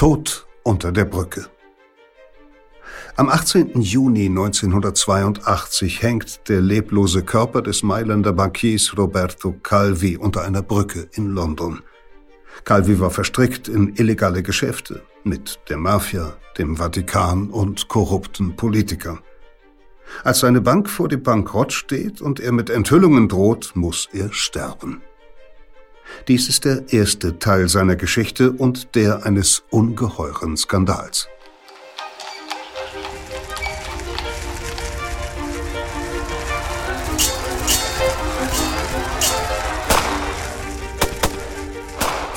Tod unter der Brücke. Am 18. Juni 1982 hängt der leblose Körper des Mailänder Bankiers Roberto Calvi unter einer Brücke in London. Calvi war verstrickt in illegale Geschäfte mit der Mafia, dem Vatikan und korrupten Politikern. Als seine Bank vor dem Bankrott steht und er mit Enthüllungen droht, muss er sterben. Dies ist der erste Teil seiner Geschichte und der eines ungeheuren Skandals.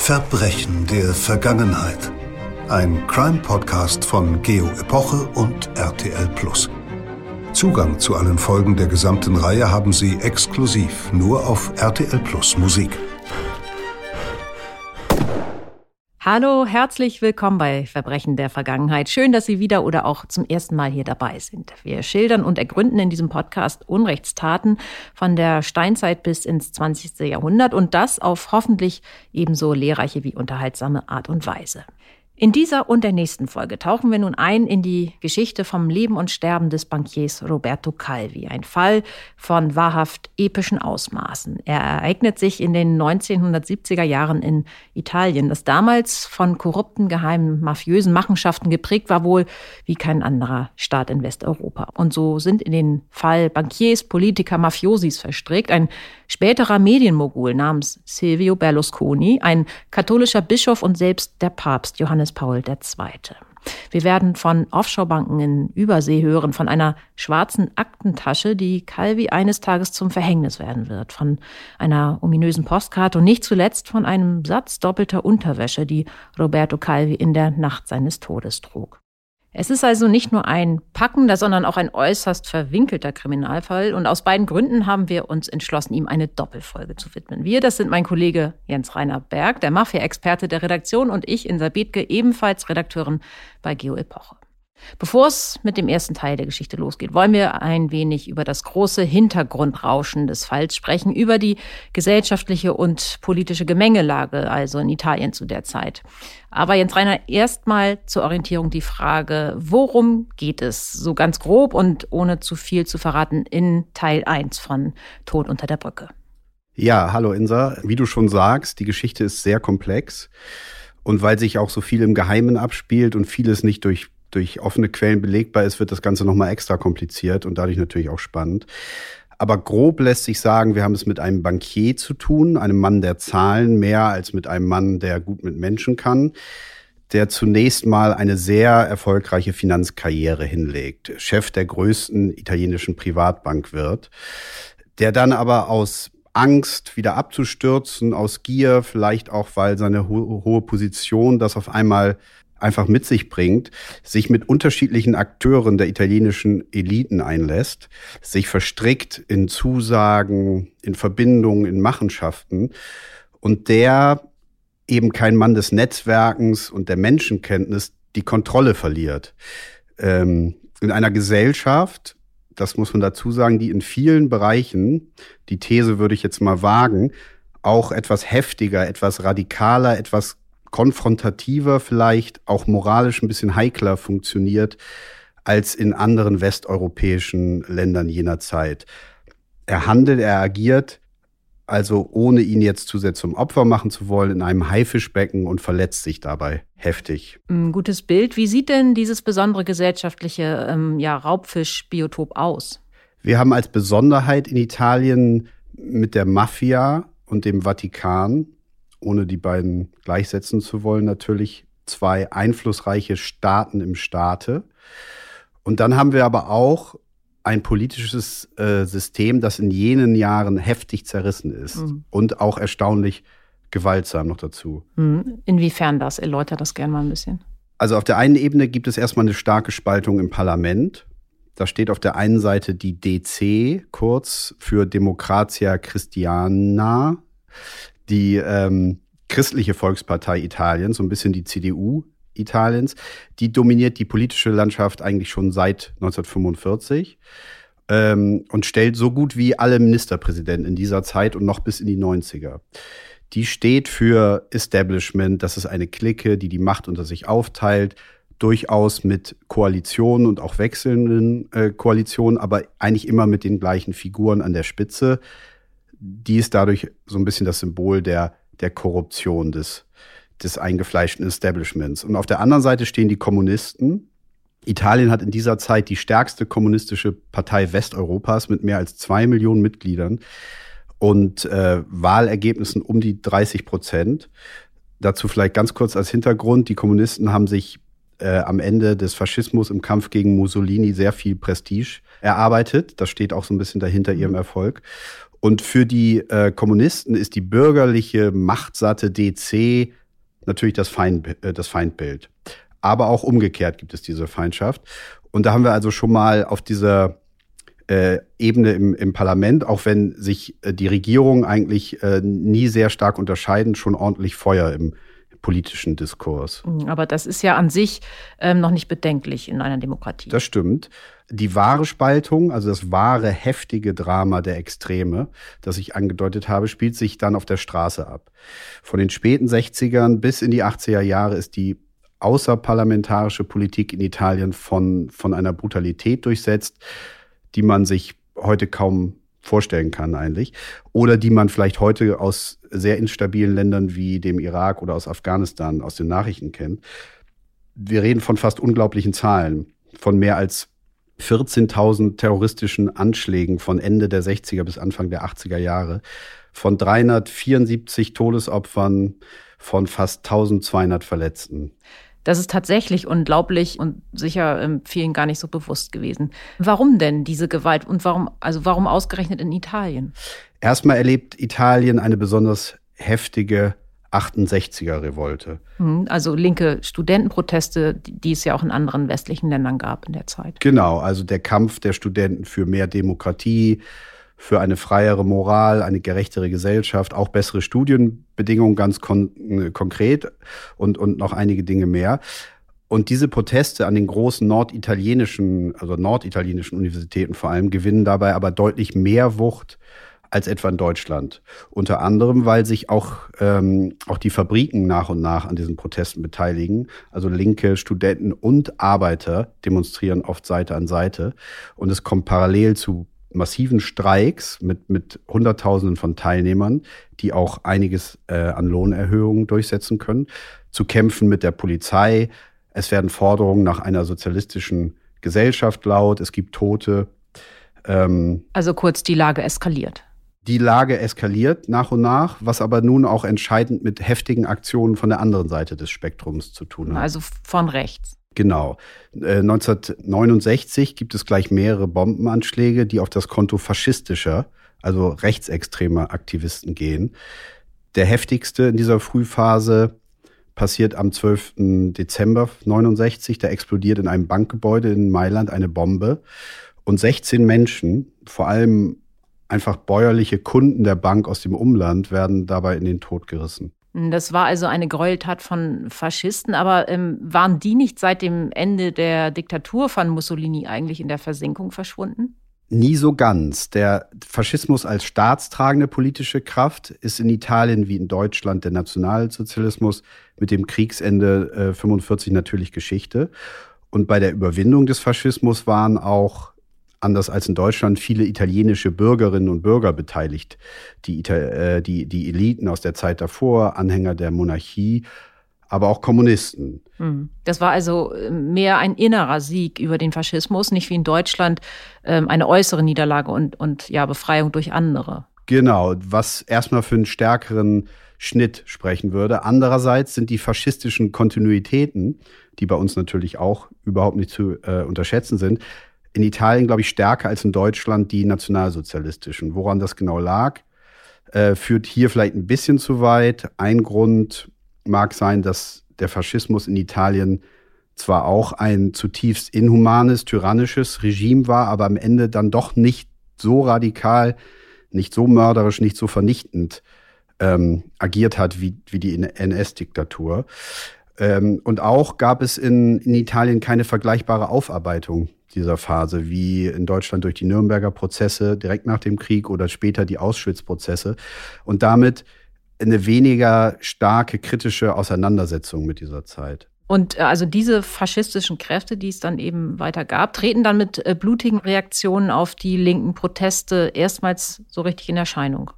Verbrechen der Vergangenheit. Ein Crime-Podcast von Geo Epoche und RTL Plus. Zugang zu allen Folgen der gesamten Reihe haben Sie exklusiv nur auf RTL Plus Musik. Hallo, herzlich willkommen bei Verbrechen der Vergangenheit. Schön, dass Sie wieder oder auch zum ersten Mal hier dabei sind. Wir schildern und ergründen in diesem Podcast Unrechtstaten von der Steinzeit bis ins 20. Jahrhundert und das auf hoffentlich ebenso lehrreiche wie unterhaltsame Art und Weise. In dieser und der nächsten Folge tauchen wir nun ein in die Geschichte vom Leben und Sterben des Bankiers Roberto Calvi. Ein Fall von wahrhaft epischen Ausmaßen. Er ereignet sich in den 1970er Jahren in Italien, das damals von korrupten, geheimen, mafiösen Machenschaften geprägt war, wohl wie kein anderer Staat in Westeuropa. Und so sind in den Fall Bankiers, Politiker, Mafiosis verstrickt. Ein späterer Medienmogul namens Silvio Berlusconi, ein katholischer Bischof und selbst der Papst Johannes Paul II. Wir werden von Offshore-Banken in Übersee hören, von einer schwarzen Aktentasche, die Calvi eines Tages zum Verhängnis werden wird, von einer ominösen Postkarte und nicht zuletzt von einem Satz doppelter Unterwäsche, die Roberto Calvi in der Nacht seines Todes trug. Es ist also nicht nur ein packender, sondern auch ein äußerst verwinkelter Kriminalfall. Und aus beiden Gründen haben wir uns entschlossen, ihm eine Doppelfolge zu widmen. Wir, das sind mein Kollege Jens Rainer Berg, der Mafia-Experte der Redaktion, und ich, Insa Bethke, ebenfalls Redakteurin bei Geo Epoche. Bevor es mit dem ersten Teil der Geschichte losgeht, wollen wir ein wenig über das große Hintergrundrauschen des Falls sprechen, über die gesellschaftliche und politische Gemengelage, also in Italien zu der Zeit. Aber Jens Reiner, erstmal zur Orientierung die Frage, worum geht es so ganz grob und ohne zu viel zu verraten in Teil 1 von Tod unter der Brücke? Ja, hallo Insa. Wie du schon sagst, die Geschichte ist sehr komplex. Und weil sich auch so viel im Geheimen abspielt und vieles nicht durch durch offene Quellen belegbar ist, wird das Ganze nochmal extra kompliziert und dadurch natürlich auch spannend. Aber grob lässt sich sagen, wir haben es mit einem Bankier zu tun, einem Mann der Zahlen, mehr als mit einem Mann, der gut mit Menschen kann, der zunächst mal eine sehr erfolgreiche Finanzkarriere hinlegt, Chef der größten italienischen Privatbank wird, der dann aber aus Angst, wieder abzustürzen, aus Gier, vielleicht auch, weil seine ho hohe Position das auf einmal einfach mit sich bringt, sich mit unterschiedlichen Akteuren der italienischen Eliten einlässt, sich verstrickt in Zusagen, in Verbindungen, in Machenschaften und der eben kein Mann des Netzwerkens und der Menschenkenntnis die Kontrolle verliert. Ähm, in einer Gesellschaft, das muss man dazu sagen, die in vielen Bereichen, die These würde ich jetzt mal wagen, auch etwas heftiger, etwas radikaler, etwas konfrontativer, vielleicht auch moralisch ein bisschen heikler funktioniert als in anderen westeuropäischen Ländern jener Zeit. Er handelt, er agiert, also ohne ihn jetzt zu sehr zum Opfer machen zu wollen, in einem Haifischbecken und verletzt sich dabei heftig. Ein gutes Bild. Wie sieht denn dieses besondere gesellschaftliche ähm, ja, Raubfischbiotop aus? Wir haben als Besonderheit in Italien mit der Mafia und dem Vatikan ohne die beiden gleichsetzen zu wollen, natürlich zwei einflussreiche Staaten im Staate. Und dann haben wir aber auch ein politisches äh, System, das in jenen Jahren heftig zerrissen ist mhm. und auch erstaunlich gewaltsam noch dazu. Mhm. Inwiefern das? Erläutert das gerne mal ein bisschen. Also auf der einen Ebene gibt es erstmal eine starke Spaltung im Parlament. Da steht auf der einen Seite die DC, kurz für Democratia Christiana, die ähm, christliche Volkspartei Italiens, so ein bisschen die CDU Italiens, die dominiert die politische Landschaft eigentlich schon seit 1945 ähm, und stellt so gut wie alle Ministerpräsidenten in dieser Zeit und noch bis in die 90er. die steht für Establishment. Das ist eine Clique, die die Macht unter sich aufteilt, durchaus mit Koalitionen und auch wechselnden äh, Koalitionen, aber eigentlich immer mit den gleichen Figuren an der Spitze. Die ist dadurch so ein bisschen das Symbol der, der Korruption des, des eingefleischten Establishments. Und auf der anderen Seite stehen die Kommunisten. Italien hat in dieser Zeit die stärkste kommunistische Partei Westeuropas mit mehr als zwei Millionen Mitgliedern und äh, Wahlergebnissen um die 30 Prozent. Dazu vielleicht ganz kurz als Hintergrund. Die Kommunisten haben sich äh, am Ende des Faschismus im Kampf gegen Mussolini sehr viel Prestige erarbeitet. Das steht auch so ein bisschen dahinter ihrem mhm. Erfolg. Und für die äh, Kommunisten ist die bürgerliche, machtsatte DC natürlich das, Feind, äh, das Feindbild. Aber auch umgekehrt gibt es diese Feindschaft. Und da haben wir also schon mal auf dieser äh, Ebene im, im Parlament, auch wenn sich äh, die Regierungen eigentlich äh, nie sehr stark unterscheiden, schon ordentlich Feuer im politischen Diskurs. Mhm, aber das ist ja an sich ähm, noch nicht bedenklich in einer Demokratie. Das stimmt. Die wahre Spaltung, also das wahre heftige Drama der Extreme, das ich angedeutet habe, spielt sich dann auf der Straße ab. Von den späten 60ern bis in die 80er Jahre ist die außerparlamentarische Politik in Italien von, von einer Brutalität durchsetzt, die man sich heute kaum vorstellen kann eigentlich. Oder die man vielleicht heute aus sehr instabilen Ländern wie dem Irak oder aus Afghanistan aus den Nachrichten kennt. Wir reden von fast unglaublichen Zahlen, von mehr als 14.000 terroristischen Anschlägen von Ende der 60er bis Anfang der 80er Jahre, von 374 Todesopfern, von fast 1200 Verletzten. Das ist tatsächlich unglaublich und sicher ähm, vielen gar nicht so bewusst gewesen. Warum denn diese Gewalt und warum, also warum ausgerechnet in Italien? Erstmal erlebt Italien eine besonders heftige 68er-Revolte. Hm, also linke Studentenproteste, die es ja auch in anderen westlichen Ländern gab in der Zeit. Genau, also der Kampf der Studenten für mehr Demokratie, für eine freiere Moral, eine gerechtere Gesellschaft, auch bessere Studienbedingungen ganz kon äh, konkret und, und noch einige Dinge mehr. Und diese Proteste an den großen norditalienischen, also norditalienischen Universitäten vor allem, gewinnen dabei aber deutlich mehr Wucht als etwa in Deutschland. Unter anderem, weil sich auch, ähm, auch die Fabriken nach und nach an diesen Protesten beteiligen. Also linke Studenten und Arbeiter demonstrieren oft Seite an Seite. Und es kommt parallel zu massiven Streiks mit, mit Hunderttausenden von Teilnehmern, die auch einiges äh, an Lohnerhöhungen durchsetzen können, zu kämpfen mit der Polizei. Es werden Forderungen nach einer sozialistischen Gesellschaft laut, es gibt Tote. Ähm, also kurz, die Lage eskaliert. Die Lage eskaliert nach und nach, was aber nun auch entscheidend mit heftigen Aktionen von der anderen Seite des Spektrums zu tun hat. Also von rechts. Genau. 1969 äh, gibt es gleich mehrere Bombenanschläge, die auf das Konto faschistischer, also rechtsextremer Aktivisten gehen. Der heftigste in dieser Frühphase passiert am 12. Dezember 69. Da explodiert in einem Bankgebäude in Mailand eine Bombe und 16 Menschen, vor allem einfach bäuerliche Kunden der Bank aus dem Umland, werden dabei in den Tod gerissen. Das war also eine Gräueltat von Faschisten, aber ähm, waren die nicht seit dem Ende der Diktatur von Mussolini eigentlich in der Versenkung verschwunden? Nie so ganz. Der Faschismus als staatstragende politische Kraft ist in Italien wie in Deutschland der Nationalsozialismus mit dem Kriegsende äh, 45 natürlich Geschichte. Und bei der Überwindung des Faschismus waren auch anders als in Deutschland, viele italienische Bürgerinnen und Bürger beteiligt. Die, äh, die, die Eliten aus der Zeit davor, Anhänger der Monarchie, aber auch Kommunisten. Hm. Das war also äh, mehr ein innerer Sieg über den Faschismus, nicht wie in Deutschland ähm, eine äußere Niederlage und, und ja, Befreiung durch andere. Genau, was erstmal für einen stärkeren Schnitt sprechen würde. Andererseits sind die faschistischen Kontinuitäten, die bei uns natürlich auch überhaupt nicht zu äh, unterschätzen sind, in Italien, glaube ich, stärker als in Deutschland die nationalsozialistischen. Woran das genau lag, äh, führt hier vielleicht ein bisschen zu weit. Ein Grund mag sein, dass der Faschismus in Italien zwar auch ein zutiefst inhumanes, tyrannisches Regime war, aber am Ende dann doch nicht so radikal, nicht so mörderisch, nicht so vernichtend ähm, agiert hat wie, wie die NS-Diktatur. Ähm, und auch gab es in, in Italien keine vergleichbare Aufarbeitung dieser Phase, wie in Deutschland durch die Nürnberger Prozesse direkt nach dem Krieg oder später die Auschwitz-Prozesse. Und damit eine weniger starke kritische Auseinandersetzung mit dieser Zeit. Und äh, also diese faschistischen Kräfte, die es dann eben weiter gab, treten dann mit äh, blutigen Reaktionen auf die linken Proteste erstmals so richtig in Erscheinung.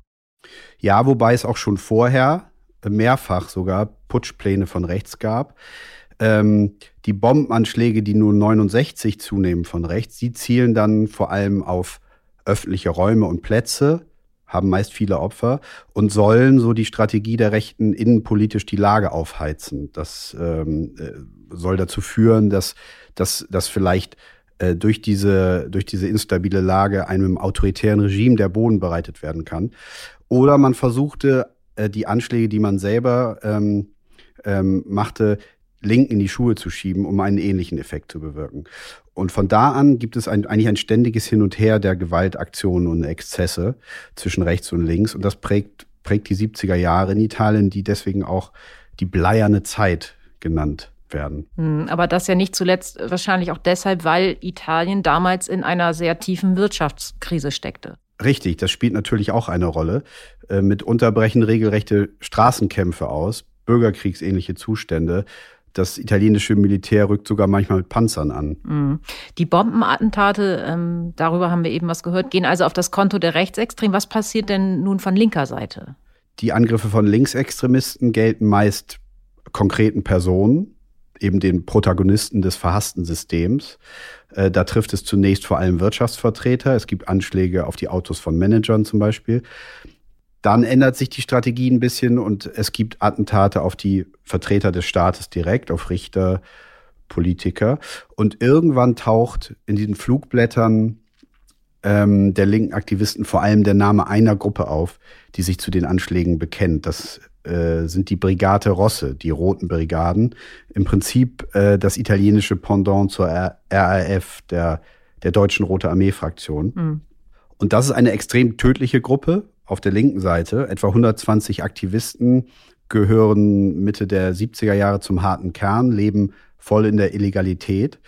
Ja, wobei es auch schon vorher mehrfach sogar Putschpläne von rechts gab. Ähm, die Bombenanschläge, die nun 69 zunehmen von rechts, die zielen dann vor allem auf öffentliche Räume und Plätze, haben meist viele Opfer und sollen so die Strategie der Rechten innenpolitisch die Lage aufheizen. Das ähm, äh, soll dazu führen, dass, dass, dass vielleicht äh, durch, diese, durch diese instabile Lage einem autoritären Regime der Boden bereitet werden kann. Oder man versuchte, äh, die Anschläge, die man selber ähm, ähm, machte, Link in die Schuhe zu schieben, um einen ähnlichen Effekt zu bewirken. Und von da an gibt es ein, eigentlich ein ständiges Hin und Her der Gewaltaktionen und Exzesse zwischen rechts und links. Und das prägt, prägt die 70er Jahre in Italien, die deswegen auch die bleierne Zeit genannt werden. Hm, aber das ja nicht zuletzt wahrscheinlich auch deshalb, weil Italien damals in einer sehr tiefen Wirtschaftskrise steckte. Richtig, das spielt natürlich auch eine Rolle. Äh, mitunter brechen regelrechte Straßenkämpfe aus, bürgerkriegsähnliche Zustände das italienische Militär rückt sogar manchmal mit Panzern an. Mhm. Die Bombenattentate, ähm, darüber haben wir eben was gehört, gehen also auf das Konto der Rechtsextremen. Was passiert denn nun von linker Seite? Die Angriffe von Linksextremisten gelten meist konkreten Personen, eben den Protagonisten des verhassten Systems. Äh, da trifft es zunächst vor allem Wirtschaftsvertreter. Es gibt Anschläge auf die Autos von Managern zum Beispiel. Dann ändert sich die Strategie ein bisschen und es gibt Attentate auf die Vertreter des Staates direkt, auf Richter, Politiker. Und irgendwann taucht in diesen Flugblättern ähm, der linken Aktivisten vor allem der Name einer Gruppe auf, die sich zu den Anschlägen bekennt. Das äh, sind die Brigate Rosse, die Roten Brigaden. Im Prinzip äh, das italienische Pendant zur RAF, der, der deutschen Rote Armee-Fraktion. Mhm. Und das ist eine extrem tödliche Gruppe, auf der linken Seite. Etwa 120 Aktivisten gehören Mitte der 70er Jahre zum harten Kern, leben voll in der Illegalität.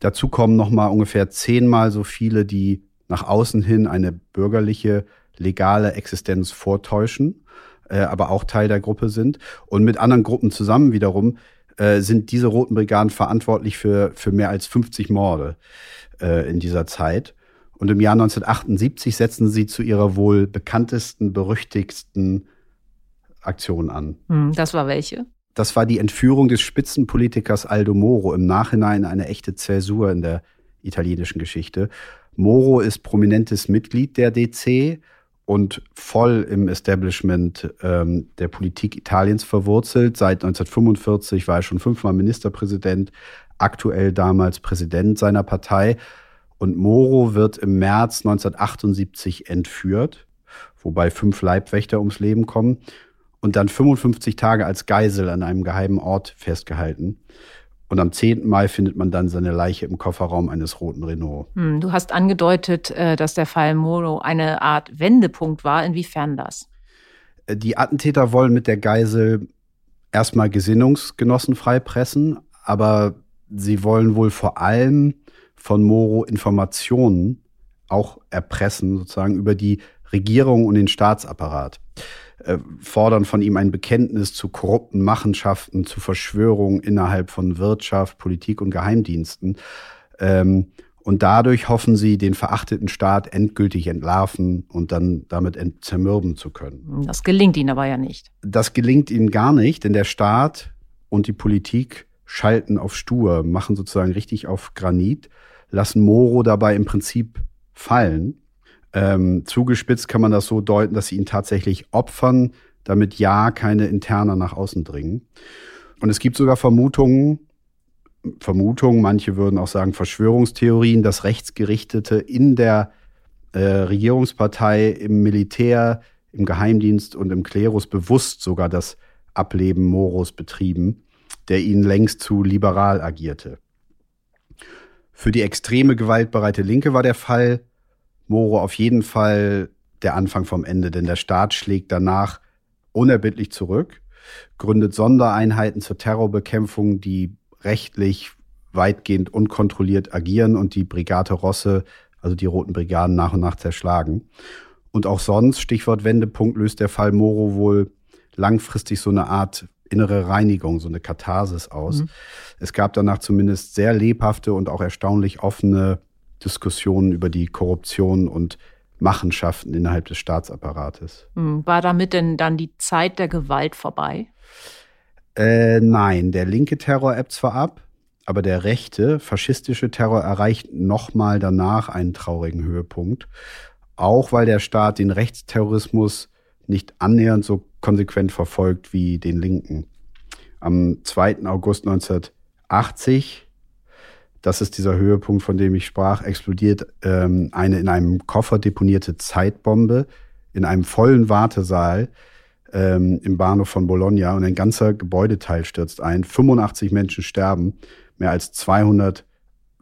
Dazu kommen noch mal ungefähr zehnmal so viele, die nach außen hin eine bürgerliche, legale Existenz vortäuschen, äh, aber auch Teil der Gruppe sind. Und mit anderen Gruppen zusammen wiederum äh, sind diese Roten Brigaden verantwortlich für, für mehr als 50 Morde äh, in dieser Zeit. Und im Jahr 1978 setzen sie zu ihrer wohl bekanntesten, berüchtigsten Aktion an. Hm, das war welche? Das war die Entführung des Spitzenpolitikers Aldo Moro, im Nachhinein eine echte Zäsur in der italienischen Geschichte. Moro ist prominentes Mitglied der DC und voll im Establishment ähm, der Politik Italiens verwurzelt. Seit 1945 war er schon fünfmal Ministerpräsident, aktuell damals Präsident seiner Partei und Moro wird im März 1978 entführt, wobei fünf Leibwächter ums Leben kommen und dann 55 Tage als Geisel an einem geheimen Ort festgehalten. Und am 10. Mai findet man dann seine Leiche im Kofferraum eines roten Renault. Hm, du hast angedeutet, äh, dass der Fall Moro eine Art Wendepunkt war. Inwiefern das? Äh, die Attentäter wollen mit der Geisel erstmal Gesinnungsgenossen freipressen, aber sie wollen wohl vor allem von Moro Informationen auch erpressen, sozusagen über die Regierung und den Staatsapparat. Äh, fordern von ihm ein Bekenntnis zu korrupten Machenschaften, zu Verschwörungen innerhalb von Wirtschaft, Politik und Geheimdiensten. Ähm, und dadurch hoffen sie, den verachteten Staat endgültig entlarven und dann damit zermürben zu können. Das gelingt ihnen aber ja nicht. Das gelingt ihnen gar nicht, denn der Staat und die Politik schalten auf Stur, machen sozusagen richtig auf Granit lassen Moro dabei im Prinzip fallen. Ähm, zugespitzt kann man das so deuten, dass sie ihn tatsächlich opfern, damit ja keine Interner nach außen dringen. Und es gibt sogar Vermutungen, Vermutungen, manche würden auch sagen Verschwörungstheorien, dass Rechtsgerichtete in der äh, Regierungspartei, im Militär, im Geheimdienst und im Klerus bewusst sogar das Ableben Moros betrieben, der ihnen längst zu liberal agierte. Für die extreme gewaltbereite Linke war der Fall Moro auf jeden Fall der Anfang vom Ende, denn der Staat schlägt danach unerbittlich zurück, gründet Sondereinheiten zur Terrorbekämpfung, die rechtlich weitgehend unkontrolliert agieren und die Brigade Rosse, also die Roten Brigaden, nach und nach zerschlagen. Und auch sonst, Stichwort Wendepunkt, löst der Fall Moro wohl langfristig so eine Art innere Reinigung, so eine Katharsis aus. Mhm. Es gab danach zumindest sehr lebhafte und auch erstaunlich offene Diskussionen über die Korruption und Machenschaften innerhalb des Staatsapparates. Mhm. War damit denn dann die Zeit der Gewalt vorbei? Äh, nein, der linke Terror ebbt zwar ab, aber der rechte, faschistische Terror erreicht nochmal danach einen traurigen Höhepunkt. Auch weil der Staat den Rechtsterrorismus nicht annähernd so konsequent verfolgt wie den Linken. Am 2. August 1980, das ist dieser Höhepunkt, von dem ich sprach, explodiert ähm, eine in einem Koffer deponierte Zeitbombe in einem vollen Wartesaal ähm, im Bahnhof von Bologna. Und ein ganzer Gebäudeteil stürzt ein. 85 Menschen sterben, mehr als 200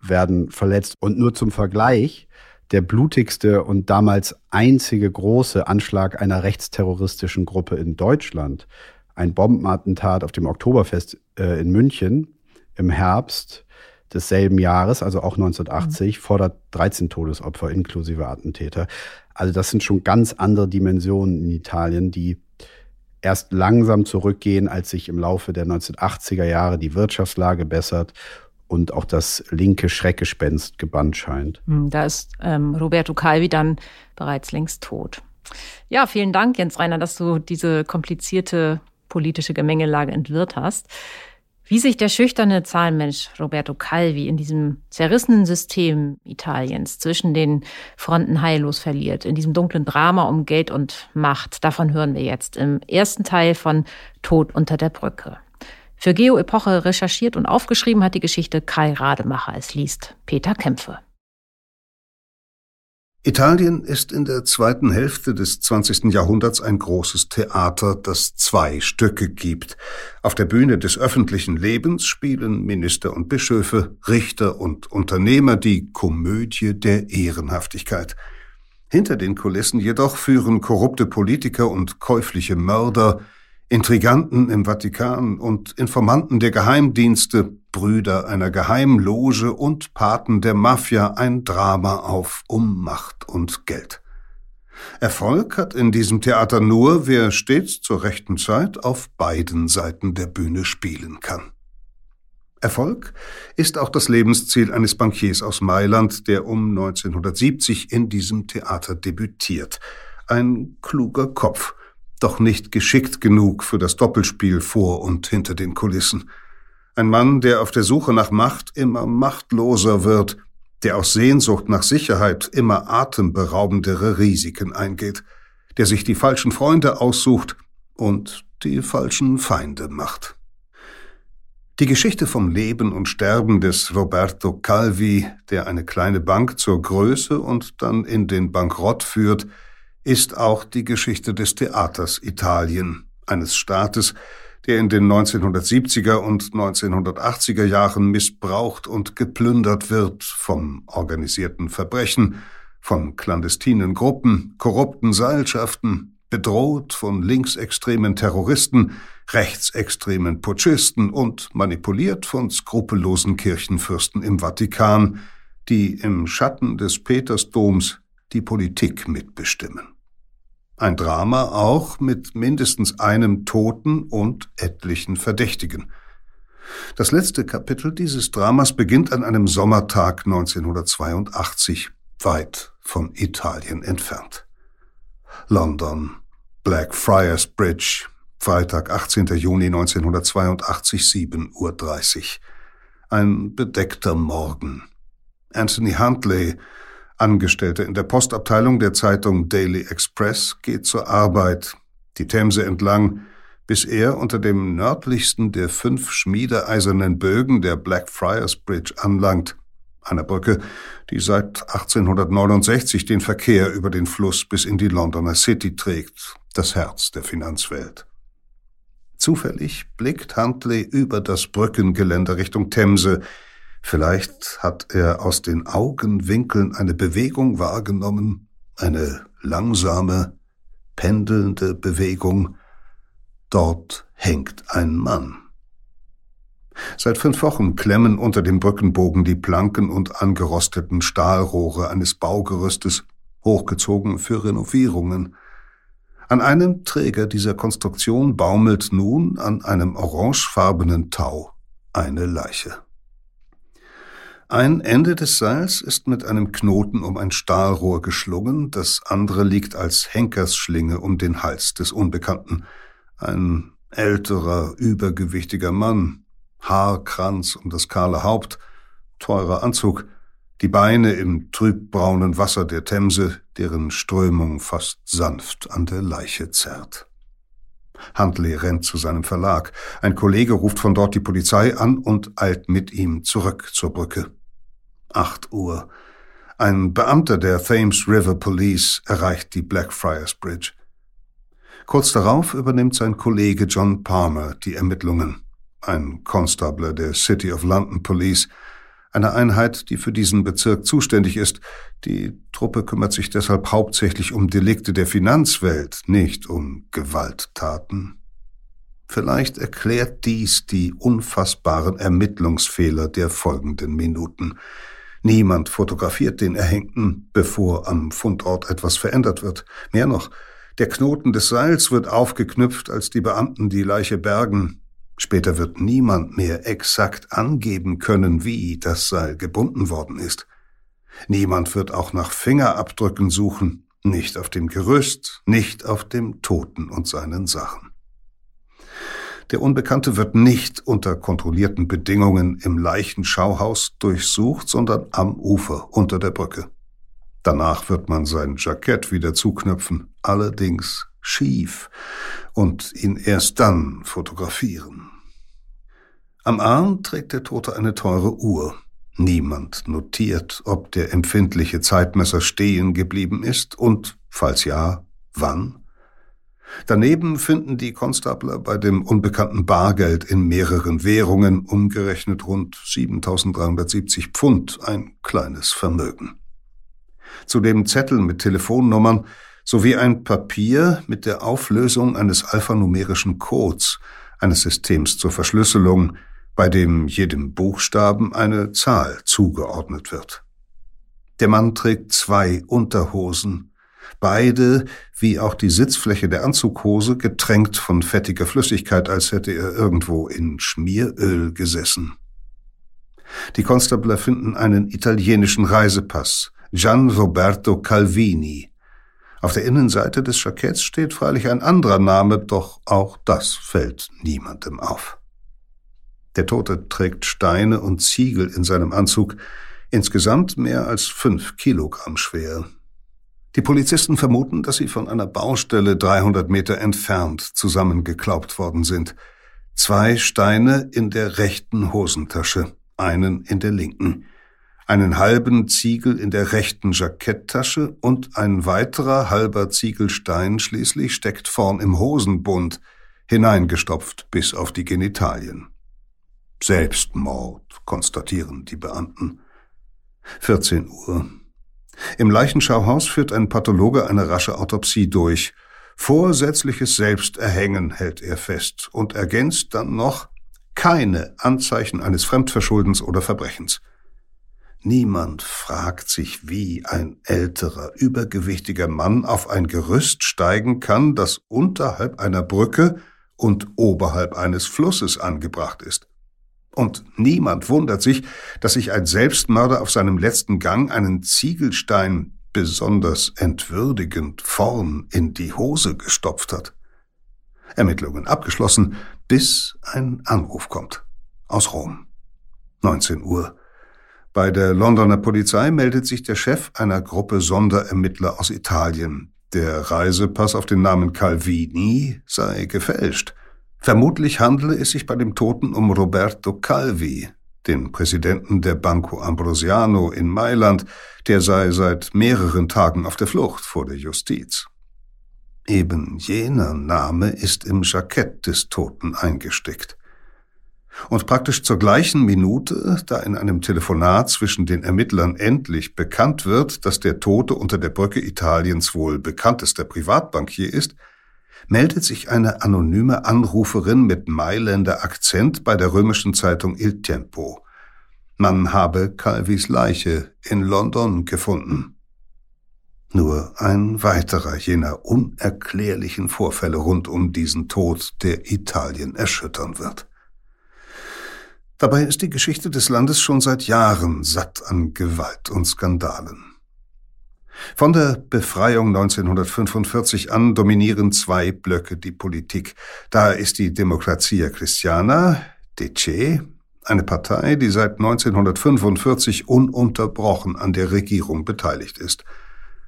werden verletzt. Und nur zum Vergleich, der blutigste und damals einzige große Anschlag einer rechtsterroristischen Gruppe in Deutschland, ein Bombenattentat auf dem Oktoberfest äh, in München im Herbst desselben Jahres, also auch 1980, mhm. fordert 13 Todesopfer inklusive Attentäter. Also das sind schon ganz andere Dimensionen in Italien, die erst langsam zurückgehen, als sich im Laufe der 1980er Jahre die Wirtschaftslage bessert und auch das linke Schreckgespenst gebannt scheint. Hm, da ist ähm, Roberto Calvi dann bereits längst tot. Ja, vielen Dank, Jens Reiner, dass du diese komplizierte politische Gemengelage entwirrt hast. Wie sich der schüchterne Zahlenmensch Roberto Calvi in diesem zerrissenen System Italiens zwischen den Fronten heillos verliert, in diesem dunklen Drama um Geld und Macht, davon hören wir jetzt im ersten Teil von Tod unter der Brücke. Für Geo Epoche recherchiert und aufgeschrieben hat die Geschichte Kai Rademacher. Es liest Peter Kämpfe. Italien ist in der zweiten Hälfte des 20. Jahrhunderts ein großes Theater, das zwei Stücke gibt. Auf der Bühne des öffentlichen Lebens spielen Minister und Bischöfe, Richter und Unternehmer die Komödie der Ehrenhaftigkeit. Hinter den Kulissen jedoch führen korrupte Politiker und käufliche Mörder Intriganten im Vatikan und Informanten der Geheimdienste, Brüder einer Geheimloge und Paten der Mafia ein Drama auf um Macht und Geld. Erfolg hat in diesem Theater nur, wer stets zur rechten Zeit auf beiden Seiten der Bühne spielen kann. Erfolg ist auch das Lebensziel eines Bankiers aus Mailand, der um 1970 in diesem Theater debütiert. Ein kluger Kopf, doch nicht geschickt genug für das Doppelspiel vor und hinter den Kulissen. Ein Mann, der auf der Suche nach Macht immer machtloser wird, der aus Sehnsucht nach Sicherheit immer atemberaubendere Risiken eingeht, der sich die falschen Freunde aussucht und die falschen Feinde macht. Die Geschichte vom Leben und Sterben des Roberto Calvi, der eine kleine Bank zur Größe und dann in den Bankrott führt, ist auch die Geschichte des Theaters Italien, eines Staates, der in den 1970er und 1980er Jahren missbraucht und geplündert wird vom organisierten Verbrechen, von clandestinen Gruppen, korrupten Seilschaften, bedroht von linksextremen Terroristen, rechtsextremen Putschisten und manipuliert von skrupellosen Kirchenfürsten im Vatikan, die im Schatten des Petersdoms die Politik mitbestimmen. Ein Drama auch mit mindestens einem Toten und etlichen Verdächtigen. Das letzte Kapitel dieses Dramas beginnt an einem Sommertag 1982, weit von Italien entfernt. London, Blackfriars Bridge, Freitag, 18. Juni 1982, 7.30 Uhr. Ein bedeckter Morgen. Anthony Huntley, Angestellter in der Postabteilung der Zeitung Daily Express geht zur Arbeit, die Themse entlang, bis er unter dem nördlichsten der fünf schmiedeeisernen Bögen der Blackfriars Bridge anlangt, einer Brücke, die seit 1869 den Verkehr über den Fluss bis in die Londoner City trägt, das Herz der Finanzwelt. Zufällig blickt Huntley über das Brückengeländer Richtung Themse, Vielleicht hat er aus den Augenwinkeln eine Bewegung wahrgenommen, eine langsame, pendelnde Bewegung. Dort hängt ein Mann. Seit fünf Wochen klemmen unter dem Brückenbogen die Planken und angerosteten Stahlrohre eines Baugerüstes, hochgezogen für Renovierungen. An einem Träger dieser Konstruktion baumelt nun an einem orangefarbenen Tau eine Leiche. Ein Ende des Seils ist mit einem Knoten um ein Stahlrohr geschlungen, das andere liegt als Henkersschlinge um den Hals des Unbekannten. Ein älterer, übergewichtiger Mann, Haarkranz um das kahle Haupt, teurer Anzug, die Beine im trübbraunen Wasser der Themse, deren Strömung fast sanft an der Leiche zerrt. Huntley rennt zu seinem Verlag. Ein Kollege ruft von dort die Polizei an und eilt mit ihm zurück zur Brücke. Acht Uhr. Ein Beamter der Thames River Police erreicht die Blackfriars Bridge. Kurz darauf übernimmt sein Kollege John Palmer die Ermittlungen. Ein Constable der City of London Police eine Einheit, die für diesen Bezirk zuständig ist. Die Truppe kümmert sich deshalb hauptsächlich um Delikte der Finanzwelt, nicht um Gewalttaten. Vielleicht erklärt dies die unfassbaren Ermittlungsfehler der folgenden Minuten. Niemand fotografiert den Erhängten, bevor am Fundort etwas verändert wird. Mehr noch, der Knoten des Seils wird aufgeknüpft, als die Beamten die Leiche bergen. Später wird niemand mehr exakt angeben können, wie das Seil gebunden worden ist. Niemand wird auch nach Fingerabdrücken suchen, nicht auf dem Gerüst, nicht auf dem Toten und seinen Sachen. Der Unbekannte wird nicht unter kontrollierten Bedingungen im Leichenschauhaus durchsucht, sondern am Ufer unter der Brücke. Danach wird man sein Jackett wieder zuknöpfen, allerdings schief, und ihn erst dann fotografieren. Am Arm trägt der Tote eine teure Uhr. Niemand notiert, ob der empfindliche Zeitmesser stehen geblieben ist und, falls ja, wann. Daneben finden die Konstabler bei dem unbekannten Bargeld in mehreren Währungen umgerechnet rund 7370 Pfund, ein kleines Vermögen. Zudem Zettel mit Telefonnummern sowie ein Papier mit der Auflösung eines alphanumerischen Codes, eines Systems zur Verschlüsselung, bei dem jedem Buchstaben eine Zahl zugeordnet wird. Der Mann trägt zwei Unterhosen, beide, wie auch die Sitzfläche der Anzughose, getränkt von fettiger Flüssigkeit, als hätte er irgendwo in Schmieröl gesessen. Die Konstabler finden einen italienischen Reisepass, Gian Roberto Calvini, auf der Innenseite des Jacketts steht freilich ein anderer Name, doch auch das fällt niemandem auf. Der Tote trägt Steine und Ziegel in seinem Anzug, insgesamt mehr als fünf Kilogramm schwer. Die Polizisten vermuten, dass sie von einer Baustelle 300 Meter entfernt zusammengeklaubt worden sind. Zwei Steine in der rechten Hosentasche, einen in der linken einen halben Ziegel in der rechten Jacketttasche und ein weiterer halber Ziegelstein schließlich steckt vorn im Hosenbund, hineingestopft bis auf die Genitalien. Selbstmord, konstatieren die Beamten. 14 Uhr. Im Leichenschauhaus führt ein Pathologe eine rasche Autopsie durch. Vorsätzliches Selbsterhängen hält er fest und ergänzt dann noch keine Anzeichen eines Fremdverschuldens oder Verbrechens. Niemand fragt sich, wie ein älterer, übergewichtiger Mann auf ein Gerüst steigen kann, das unterhalb einer Brücke und oberhalb eines Flusses angebracht ist. Und niemand wundert sich, dass sich ein Selbstmörder auf seinem letzten Gang einen Ziegelstein besonders entwürdigend vorn in die Hose gestopft hat. Ermittlungen abgeschlossen, bis ein Anruf kommt. Aus Rom. 19 Uhr. Bei der Londoner Polizei meldet sich der Chef einer Gruppe Sonderermittler aus Italien. Der Reisepass auf den Namen Calvini sei gefälscht. Vermutlich handle es sich bei dem Toten um Roberto Calvi, den Präsidenten der Banco Ambrosiano in Mailand, der sei seit mehreren Tagen auf der Flucht vor der Justiz. Eben jener Name ist im Jackett des Toten eingesteckt. Und praktisch zur gleichen Minute, da in einem Telefonat zwischen den Ermittlern endlich bekannt wird, dass der Tote unter der Brücke Italiens wohl bekanntester Privatbankier ist, meldet sich eine anonyme Anruferin mit Mailänder Akzent bei der römischen Zeitung Il Tempo. Man habe Calvis Leiche in London gefunden. Nur ein weiterer jener unerklärlichen Vorfälle rund um diesen Tod, der Italien erschüttern wird. Dabei ist die Geschichte des Landes schon seit Jahren satt an Gewalt und Skandalen. Von der Befreiung 1945 an dominieren zwei Blöcke die Politik. Da ist die Democrazia Cristiana, DC, eine Partei, die seit 1945 ununterbrochen an der Regierung beteiligt ist.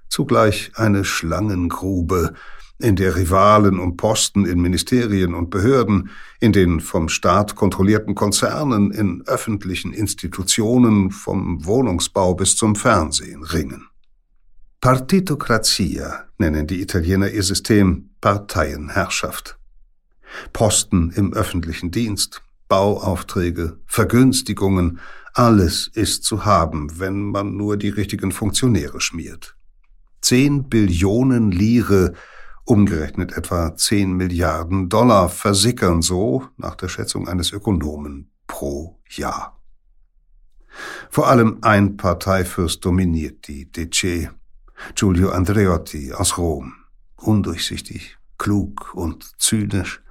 Zugleich eine Schlangengrube, in der Rivalen um Posten in Ministerien und Behörden, in den vom Staat kontrollierten Konzernen, in öffentlichen Institutionen, vom Wohnungsbau bis zum Fernsehen ringen. Partitokratia nennen die Italiener ihr System Parteienherrschaft. Posten im öffentlichen Dienst, Bauaufträge, Vergünstigungen, alles ist zu haben, wenn man nur die richtigen Funktionäre schmiert. Zehn Billionen Lire, umgerechnet etwa zehn Milliarden Dollar, versickern so, nach der Schätzung eines Ökonomen, pro Jahr. Vor allem ein Parteifürst dominiert die DC, Giulio Andreotti aus Rom. Undurchsichtig, klug und zynisch.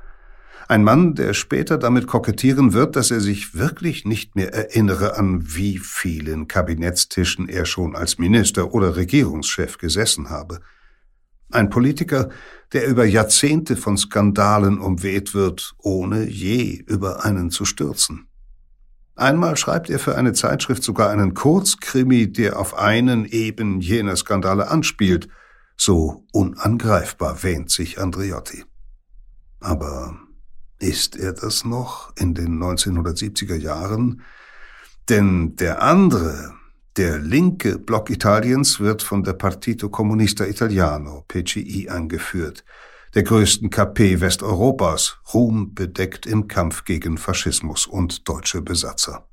Ein Mann, der später damit kokettieren wird, dass er sich wirklich nicht mehr erinnere, an wie vielen Kabinettstischen er schon als Minister oder Regierungschef gesessen habe. Ein Politiker, der über Jahrzehnte von Skandalen umweht wird, ohne je über einen zu stürzen. Einmal schreibt er für eine Zeitschrift sogar einen Kurzkrimi, der auf einen eben jener Skandale anspielt. So unangreifbar wähnt sich Andreotti. Aber ist er das noch in den 1970er Jahren? Denn der andere, der linke Block Italiens wird von der Partito Comunista Italiano, PCI, angeführt – der größten KP Westeuropas, ruhmbedeckt im Kampf gegen Faschismus und deutsche Besatzer.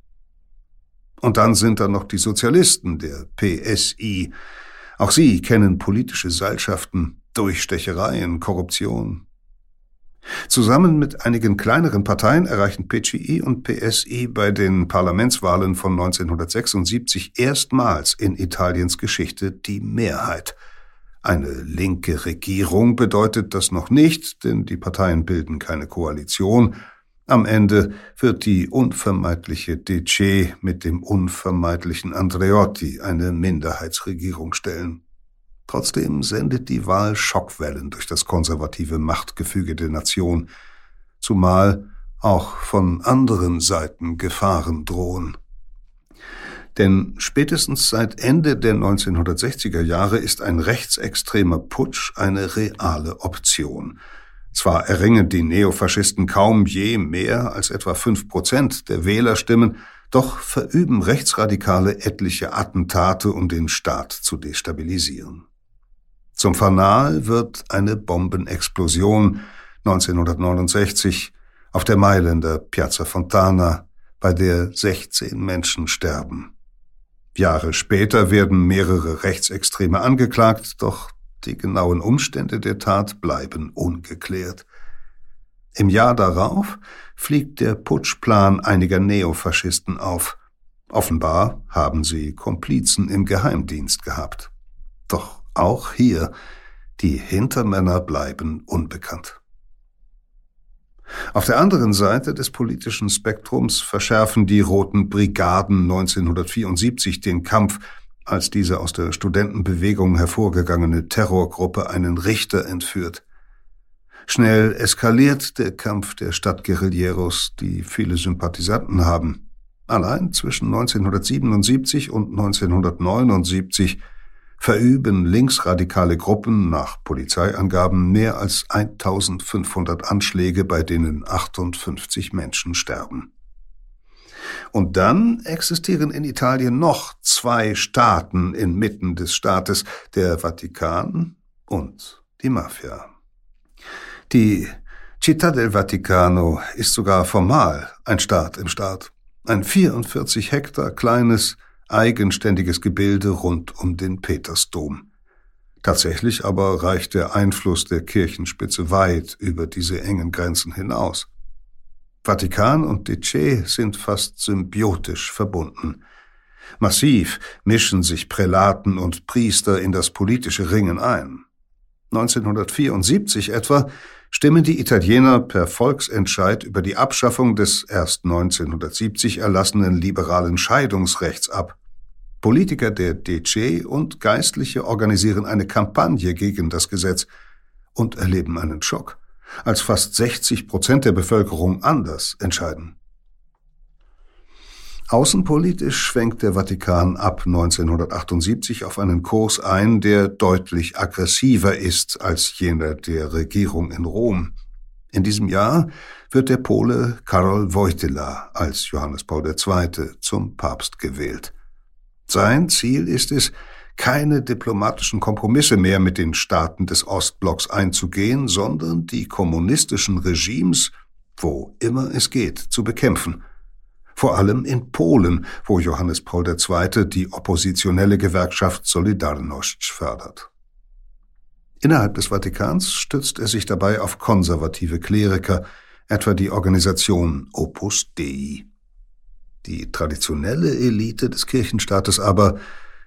Und dann sind da noch die Sozialisten, der PSI. Auch sie kennen politische Seilschaften, Durchstechereien, Korruption. Zusammen mit einigen kleineren Parteien erreichen PCI und PSI bei den Parlamentswahlen von 1976 erstmals in Italiens Geschichte die Mehrheit – eine linke Regierung bedeutet das noch nicht, denn die Parteien bilden keine Koalition. Am Ende wird die unvermeidliche DC mit dem unvermeidlichen Andreotti eine Minderheitsregierung stellen. Trotzdem sendet die Wahl Schockwellen durch das konservative Machtgefüge der Nation, zumal auch von anderen Seiten Gefahren drohen. Denn spätestens seit Ende der 1960er Jahre ist ein rechtsextremer Putsch eine reale Option. Zwar erringen die Neofaschisten kaum je mehr als etwa fünf Prozent der Wählerstimmen, doch verüben Rechtsradikale etliche Attentate, um den Staat zu destabilisieren. Zum Fanal wird eine Bombenexplosion 1969 auf der Mailänder Piazza Fontana, bei der 16 Menschen sterben. Jahre später werden mehrere Rechtsextreme angeklagt, doch die genauen Umstände der Tat bleiben ungeklärt. Im Jahr darauf fliegt der Putschplan einiger Neofaschisten auf. Offenbar haben sie Komplizen im Geheimdienst gehabt. Doch auch hier, die Hintermänner bleiben unbekannt. Auf der anderen Seite des politischen Spektrums verschärfen die Roten Brigaden 1974 den Kampf, als diese aus der Studentenbewegung hervorgegangene Terrorgruppe einen Richter entführt. Schnell eskaliert der Kampf der Stadtguerilleros, die viele Sympathisanten haben. Allein zwischen 1977 und 1979 verüben linksradikale Gruppen nach Polizeiangaben mehr als 1500 Anschläge, bei denen 58 Menschen sterben. Und dann existieren in Italien noch zwei Staaten inmitten des Staates, der Vatikan und die Mafia. Die Città del Vaticano ist sogar formal ein Staat im Staat. Ein 44 Hektar kleines, eigenständiges Gebilde rund um den Petersdom. Tatsächlich aber reicht der Einfluss der Kirchenspitze weit über diese engen Grenzen hinaus. Vatikan und DC sind fast symbiotisch verbunden. Massiv mischen sich Prälaten und Priester in das politische Ringen ein. 1974 etwa stimmen die Italiener per Volksentscheid über die Abschaffung des erst 1970 erlassenen liberalen Scheidungsrechts ab. Politiker der DC und Geistliche organisieren eine Kampagne gegen das Gesetz und erleben einen Schock, als fast 60 Prozent der Bevölkerung anders entscheiden. Außenpolitisch schwenkt der Vatikan ab 1978 auf einen Kurs ein, der deutlich aggressiver ist als jener der Regierung in Rom. In diesem Jahr wird der Pole Karol Wojtyla als Johannes Paul II. zum Papst gewählt. Sein Ziel ist es, keine diplomatischen Kompromisse mehr mit den Staaten des Ostblocks einzugehen, sondern die kommunistischen Regimes, wo immer es geht, zu bekämpfen vor allem in Polen, wo Johannes Paul II. die oppositionelle Gewerkschaft Solidarność fördert. Innerhalb des Vatikans stützt er sich dabei auf konservative Kleriker, etwa die Organisation Opus Dei. Die traditionelle Elite des Kirchenstaates aber,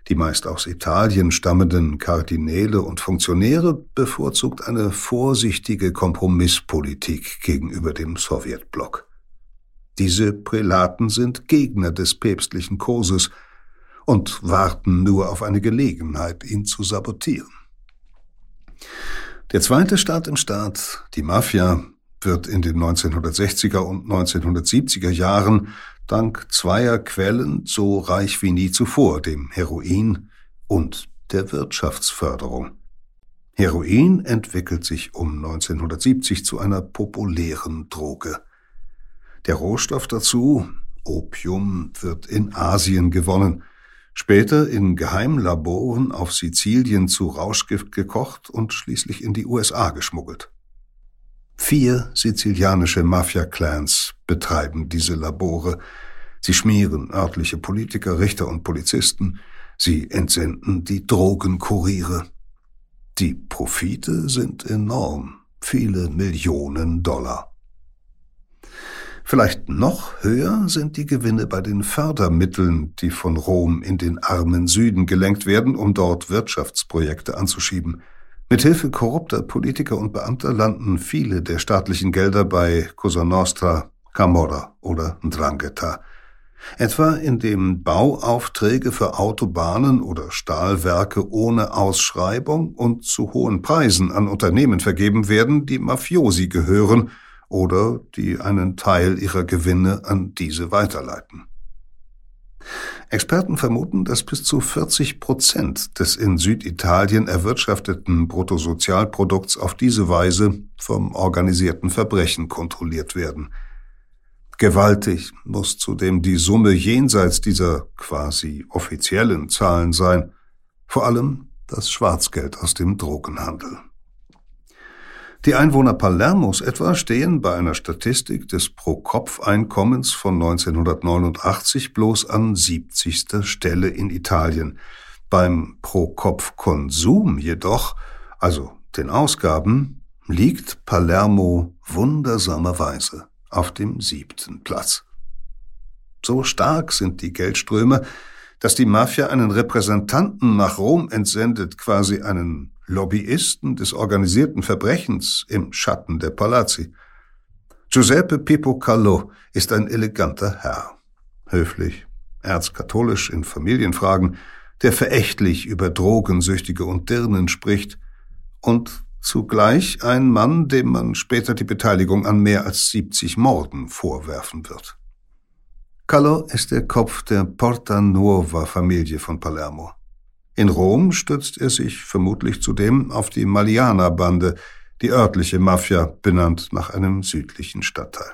die meist aus Italien stammenden Kardinäle und Funktionäre, bevorzugt eine vorsichtige Kompromisspolitik gegenüber dem Sowjetblock. Diese Prälaten sind Gegner des päpstlichen Kurses und warten nur auf eine Gelegenheit, ihn zu sabotieren. Der zweite Staat im Staat, die Mafia, wird in den 1960er und 1970er Jahren dank zweier Quellen so reich wie nie zuvor, dem Heroin und der Wirtschaftsförderung. Heroin entwickelt sich um 1970 zu einer populären Droge. Der Rohstoff dazu, Opium, wird in Asien gewonnen, später in Geheimlaboren auf Sizilien zu Rauschgift gekocht und schließlich in die USA geschmuggelt. Vier sizilianische Mafia-Clans betreiben diese Labore. Sie schmieren örtliche Politiker, Richter und Polizisten. Sie entsenden die Drogenkuriere. Die Profite sind enorm, viele Millionen Dollar. Vielleicht noch höher sind die Gewinne bei den Fördermitteln, die von Rom in den armen Süden gelenkt werden, um dort Wirtschaftsprojekte anzuschieben. Mithilfe korrupter Politiker und Beamter landen viele der staatlichen Gelder bei Cosa Nostra, Camorra oder Ndrangheta. Etwa indem Bauaufträge für Autobahnen oder Stahlwerke ohne Ausschreibung und zu hohen Preisen an Unternehmen vergeben werden, die Mafiosi gehören oder die einen Teil ihrer Gewinne an diese weiterleiten. Experten vermuten, dass bis zu 40 Prozent des in Süditalien erwirtschafteten Bruttosozialprodukts auf diese Weise vom organisierten Verbrechen kontrolliert werden. Gewaltig muss zudem die Summe jenseits dieser quasi offiziellen Zahlen sein, vor allem das Schwarzgeld aus dem Drogenhandel. Die Einwohner Palermos etwa stehen bei einer Statistik des Pro-Kopf-Einkommens von 1989 bloß an 70. Stelle in Italien. Beim Pro-Kopf-Konsum jedoch, also den Ausgaben, liegt Palermo wundersamerweise auf dem siebten Platz. So stark sind die Geldströme, dass die Mafia einen Repräsentanten nach Rom entsendet, quasi einen Lobbyisten des organisierten Verbrechens im Schatten der Palazzi. Giuseppe Pippo Calò ist ein eleganter Herr. Höflich, erzkatholisch in Familienfragen, der verächtlich über Drogensüchtige und Dirnen spricht und zugleich ein Mann, dem man später die Beteiligung an mehr als 70 Morden vorwerfen wird. Calò ist der Kopf der Porta Nuova Familie von Palermo. In Rom stützt er sich vermutlich zudem auf die Malianer-Bande, die örtliche Mafia, benannt nach einem südlichen Stadtteil.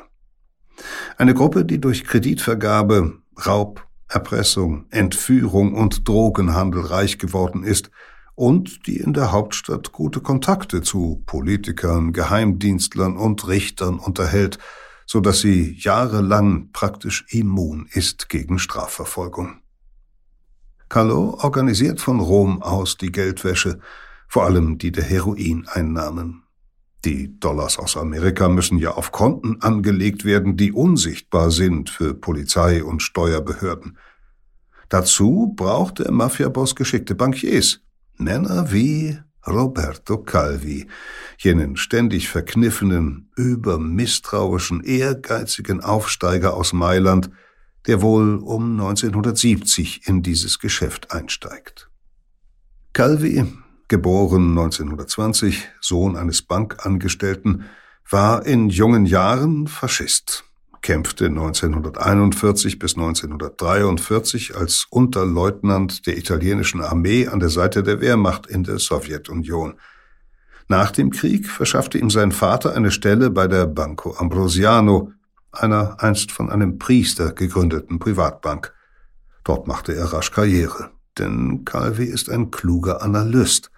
Eine Gruppe, die durch Kreditvergabe, Raub, Erpressung, Entführung und Drogenhandel reich geworden ist und die in der Hauptstadt gute Kontakte zu Politikern, Geheimdienstlern und Richtern unterhält, so dass sie jahrelang praktisch immun ist gegen Strafverfolgung. Carlo organisiert von Rom aus die Geldwäsche, vor allem die der Heroineinnahmen. Die Dollars aus Amerika müssen ja auf Konten angelegt werden, die unsichtbar sind für Polizei und Steuerbehörden. Dazu braucht der Mafiaboss geschickte Bankiers, Männer wie Roberto Calvi, jenen ständig verkniffenen, übermisstrauischen, ehrgeizigen Aufsteiger aus Mailand, der wohl um 1970 in dieses Geschäft einsteigt. Calvi, geboren 1920, Sohn eines Bankangestellten, war in jungen Jahren Faschist, kämpfte 1941 bis 1943 als Unterleutnant der italienischen Armee an der Seite der Wehrmacht in der Sowjetunion. Nach dem Krieg verschaffte ihm sein Vater eine Stelle bei der Banco Ambrosiano, einer einst von einem Priester gegründeten Privatbank. Dort machte er rasch Karriere, denn Calvi ist ein kluger Analyst,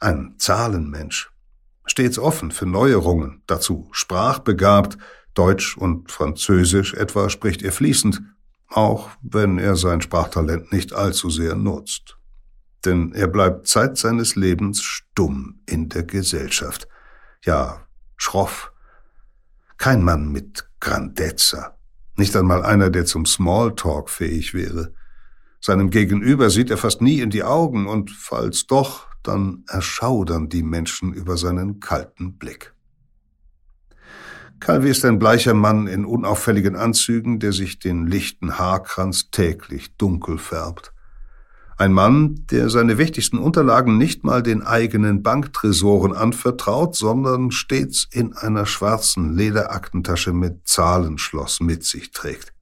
ein Zahlenmensch, stets offen für Neuerungen, dazu sprachbegabt, Deutsch und Französisch etwa spricht er fließend, auch wenn er sein Sprachtalent nicht allzu sehr nutzt. Denn er bleibt Zeit seines Lebens stumm in der Gesellschaft, ja schroff. Kein Mann mit Grandezza. Nicht einmal einer, der zum Smalltalk fähig wäre. Seinem Gegenüber sieht er fast nie in die Augen und falls doch, dann erschaudern die Menschen über seinen kalten Blick. Calvi ist ein bleicher Mann in unauffälligen Anzügen, der sich den lichten Haarkranz täglich dunkel färbt. Ein Mann, der seine wichtigsten Unterlagen nicht mal den eigenen Banktresoren anvertraut, sondern stets in einer schwarzen Lederaktentasche mit Zahlenschloss mit sich trägt.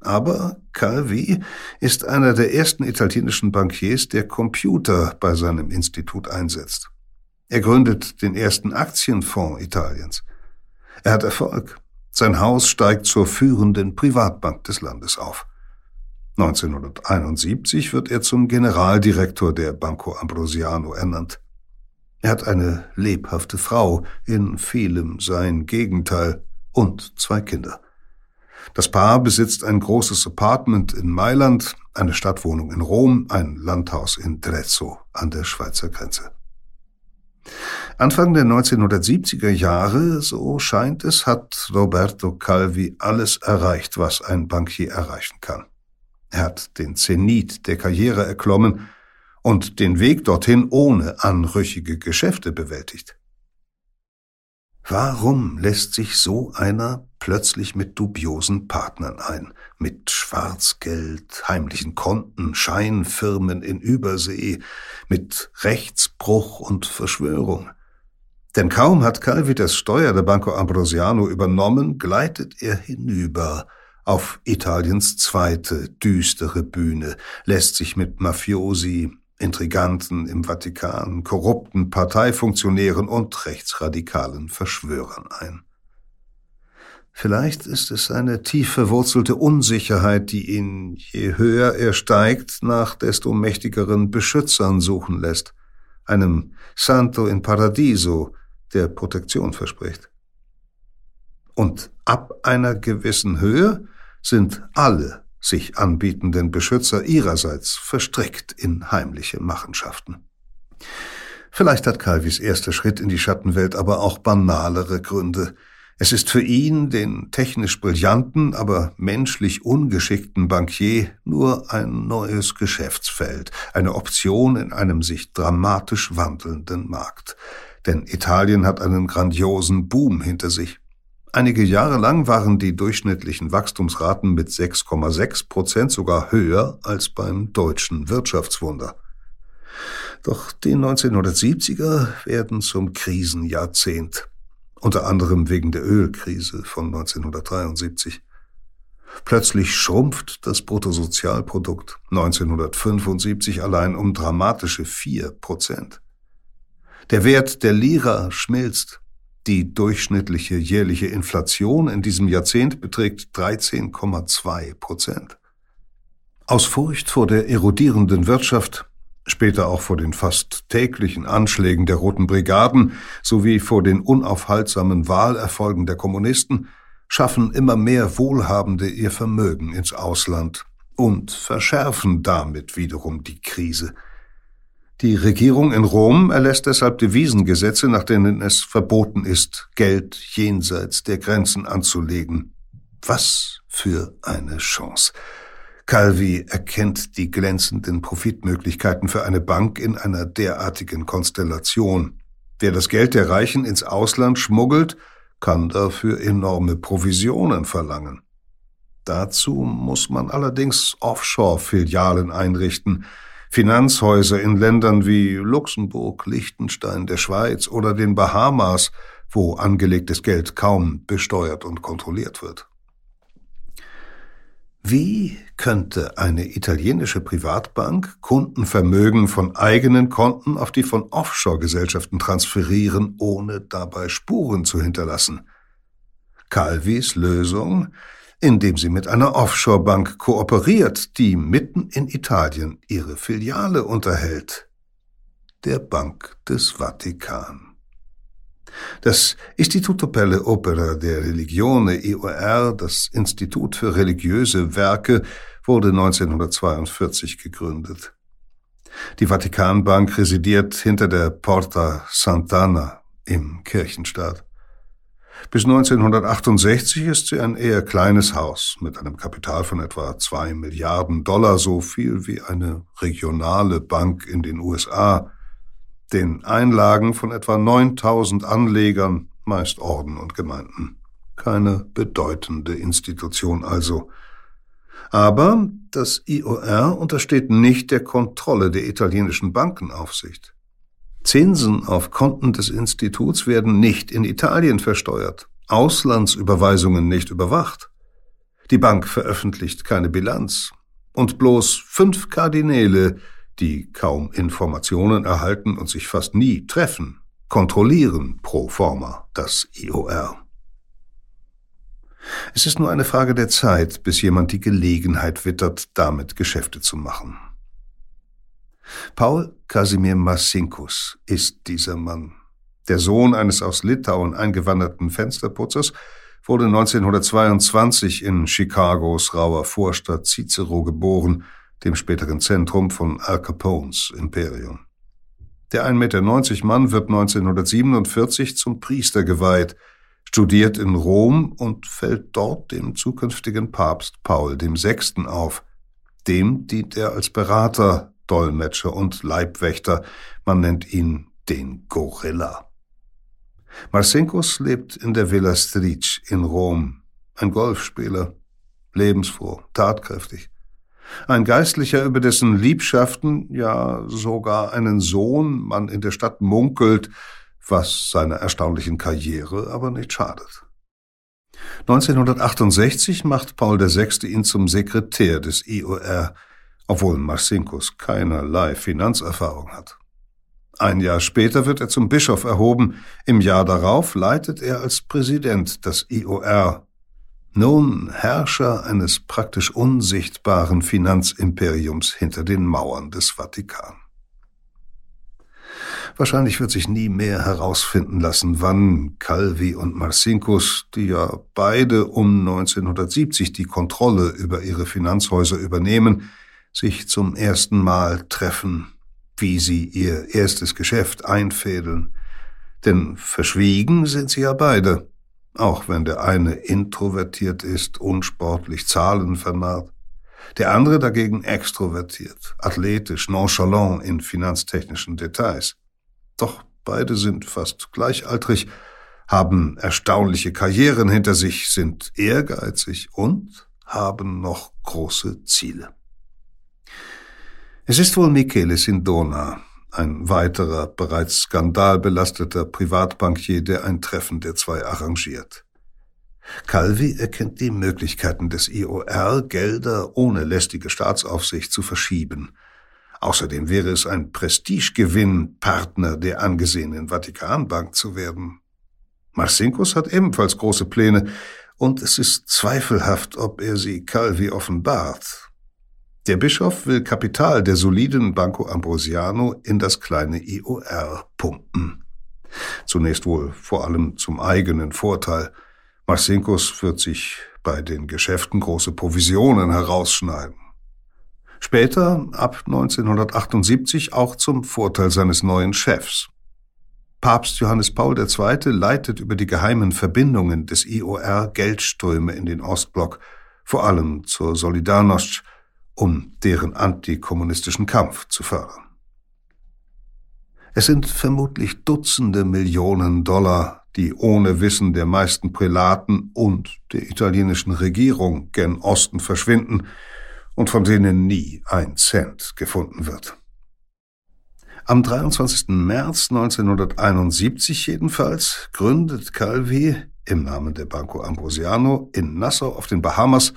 Aber Calvi ist einer der ersten italienischen Bankiers, der Computer bei seinem Institut einsetzt. Er gründet den ersten Aktienfonds Italiens. Er hat Erfolg. Sein Haus steigt zur führenden Privatbank des Landes auf. 1971 wird er zum Generaldirektor der Banco Ambrosiano ernannt. Er hat eine lebhafte Frau, in vielem sein Gegenteil, und zwei Kinder. Das Paar besitzt ein großes Apartment in Mailand, eine Stadtwohnung in Rom, ein Landhaus in Drezzo an der Schweizer Grenze. Anfang der 1970er Jahre, so scheint es, hat Roberto Calvi alles erreicht, was ein Bankier erreichen kann. Er hat den Zenit der Karriere erklommen und den Weg dorthin ohne anrüchige Geschäfte bewältigt. Warum lässt sich so einer plötzlich mit dubiosen Partnern ein, mit Schwarzgeld, heimlichen Konten, Scheinfirmen in Übersee, mit Rechtsbruch und Verschwörung? Denn kaum hat Calvi das Steuer der Banco Ambrosiano übernommen, gleitet er hinüber auf Italiens zweite düstere Bühne, lässt sich mit Mafiosi, Intriganten im Vatikan, korrupten Parteifunktionären und rechtsradikalen Verschwörern ein. Vielleicht ist es eine tief verwurzelte Unsicherheit, die ihn, je höher er steigt, nach desto mächtigeren Beschützern suchen lässt, einem Santo in Paradiso, der Protektion verspricht. Und ab einer gewissen Höhe sind alle sich anbietenden Beschützer ihrerseits verstrickt in heimliche Machenschaften. Vielleicht hat Calvis erster Schritt in die Schattenwelt aber auch banalere Gründe. Es ist für ihn, den technisch brillanten, aber menschlich ungeschickten Bankier, nur ein neues Geschäftsfeld, eine Option in einem sich dramatisch wandelnden Markt. Denn Italien hat einen grandiosen Boom hinter sich. Einige Jahre lang waren die durchschnittlichen Wachstumsraten mit 6,6 Prozent sogar höher als beim deutschen Wirtschaftswunder. Doch die 1970er werden zum Krisenjahrzehnt, unter anderem wegen der Ölkrise von 1973. Plötzlich schrumpft das Bruttosozialprodukt 1975 allein um dramatische vier Prozent. Der Wert der Lira schmilzt die durchschnittliche jährliche Inflation in diesem Jahrzehnt beträgt 13,2 Prozent. Aus Furcht vor der erodierenden Wirtschaft, später auch vor den fast täglichen Anschlägen der Roten Brigaden sowie vor den unaufhaltsamen Wahlerfolgen der Kommunisten, schaffen immer mehr Wohlhabende ihr Vermögen ins Ausland und verschärfen damit wiederum die Krise – die Regierung in Rom erlässt deshalb Devisengesetze, nach denen es verboten ist, Geld jenseits der Grenzen anzulegen. Was für eine Chance. Calvi erkennt die glänzenden Profitmöglichkeiten für eine Bank in einer derartigen Konstellation. Wer das Geld der Reichen ins Ausland schmuggelt, kann dafür enorme Provisionen verlangen. Dazu muss man allerdings Offshore-Filialen einrichten, Finanzhäuser in Ländern wie Luxemburg, Liechtenstein, der Schweiz oder den Bahamas, wo angelegtes Geld kaum besteuert und kontrolliert wird. Wie könnte eine italienische Privatbank Kundenvermögen von eigenen Konten auf die von Offshore-Gesellschaften transferieren, ohne dabei Spuren zu hinterlassen? Calvis Lösung, indem sie mit einer Offshore-Bank kooperiert, die mitten in Italien ihre Filiale unterhält, der Bank des Vatikan. Das Istituto per le Opera der Religione IOR, das Institut für religiöse Werke, wurde 1942 gegründet. Die Vatikanbank residiert hinter der Porta Sant'Anna im Kirchenstaat. Bis 1968 ist sie ein eher kleines Haus mit einem Kapital von etwa zwei Milliarden Dollar, so viel wie eine regionale Bank in den USA den Einlagen von etwa 9000 Anlegern, meist Orden und Gemeinden. Keine bedeutende Institution also. Aber das IOR untersteht nicht der Kontrolle der italienischen Bankenaufsicht. Zinsen auf Konten des Instituts werden nicht in Italien versteuert, Auslandsüberweisungen nicht überwacht. Die Bank veröffentlicht keine Bilanz. Und bloß fünf Kardinäle die kaum Informationen erhalten und sich fast nie treffen, kontrollieren pro forma das IOR. Es ist nur eine Frage der Zeit, bis jemand die Gelegenheit wittert, damit Geschäfte zu machen. Paul Kasimir Marcinkus ist dieser Mann. Der Sohn eines aus Litauen eingewanderten Fensterputzers wurde 1922 in Chicagos rauer Vorstadt Cicero geboren dem späteren Zentrum von Al Capones Imperium. Der 1,90 Meter Mann wird 1947 zum Priester geweiht, studiert in Rom und fällt dort dem zukünftigen Papst Paul VI. auf. Dem dient er als Berater, Dolmetscher und Leibwächter. Man nennt ihn den Gorilla. Marcinkus lebt in der Villa Stric in Rom. Ein Golfspieler, lebensfroh, tatkräftig. Ein Geistlicher, über dessen Liebschaften, ja sogar einen Sohn man in der Stadt munkelt, was seiner erstaunlichen Karriere aber nicht schadet. 1968 macht Paul VI. ihn zum Sekretär des IOR, obwohl Marcinkus keinerlei Finanzerfahrung hat. Ein Jahr später wird er zum Bischof erhoben, im Jahr darauf leitet er als Präsident das IOR nun Herrscher eines praktisch unsichtbaren Finanzimperiums hinter den Mauern des Vatikan. Wahrscheinlich wird sich nie mehr herausfinden lassen, wann Calvi und Marcinkus, die ja beide um 1970 die Kontrolle über ihre Finanzhäuser übernehmen, sich zum ersten Mal treffen, wie sie ihr erstes Geschäft einfädeln. Denn verschwiegen sind sie ja beide auch wenn der eine introvertiert ist, unsportlich, zahlenvernarrt, der andere dagegen extrovertiert, athletisch, nonchalant in finanztechnischen Details. Doch beide sind fast gleichaltrig, haben erstaunliche Karrieren hinter sich, sind ehrgeizig und haben noch große Ziele. Es ist wohl Michele Sindona, ein weiterer, bereits skandalbelasteter Privatbankier, der ein Treffen der zwei arrangiert. Calvi erkennt die Möglichkeiten des IOR, Gelder ohne lästige Staatsaufsicht zu verschieben. Außerdem wäre es ein Prestigegewinn, Partner der angesehenen Vatikanbank zu werden. Marcinkus hat ebenfalls große Pläne, und es ist zweifelhaft, ob er sie Calvi offenbart. Der Bischof will Kapital der soliden Banco Ambrosiano in das kleine IOR pumpen. Zunächst wohl vor allem zum eigenen Vorteil. Marcinkus wird sich bei den Geschäften große Provisionen herausschneiden. Später, ab 1978, auch zum Vorteil seines neuen Chefs. Papst Johannes Paul II. leitet über die geheimen Verbindungen des IOR Geldströme in den Ostblock, vor allem zur Solidarność, um deren antikommunistischen Kampf zu fördern. Es sind vermutlich Dutzende Millionen Dollar, die ohne Wissen der meisten Prälaten und der italienischen Regierung gen Osten verschwinden und von denen nie ein Cent gefunden wird. Am 23. März 1971 jedenfalls gründet Calvi im Namen der Banco Ambrosiano in Nassau auf den Bahamas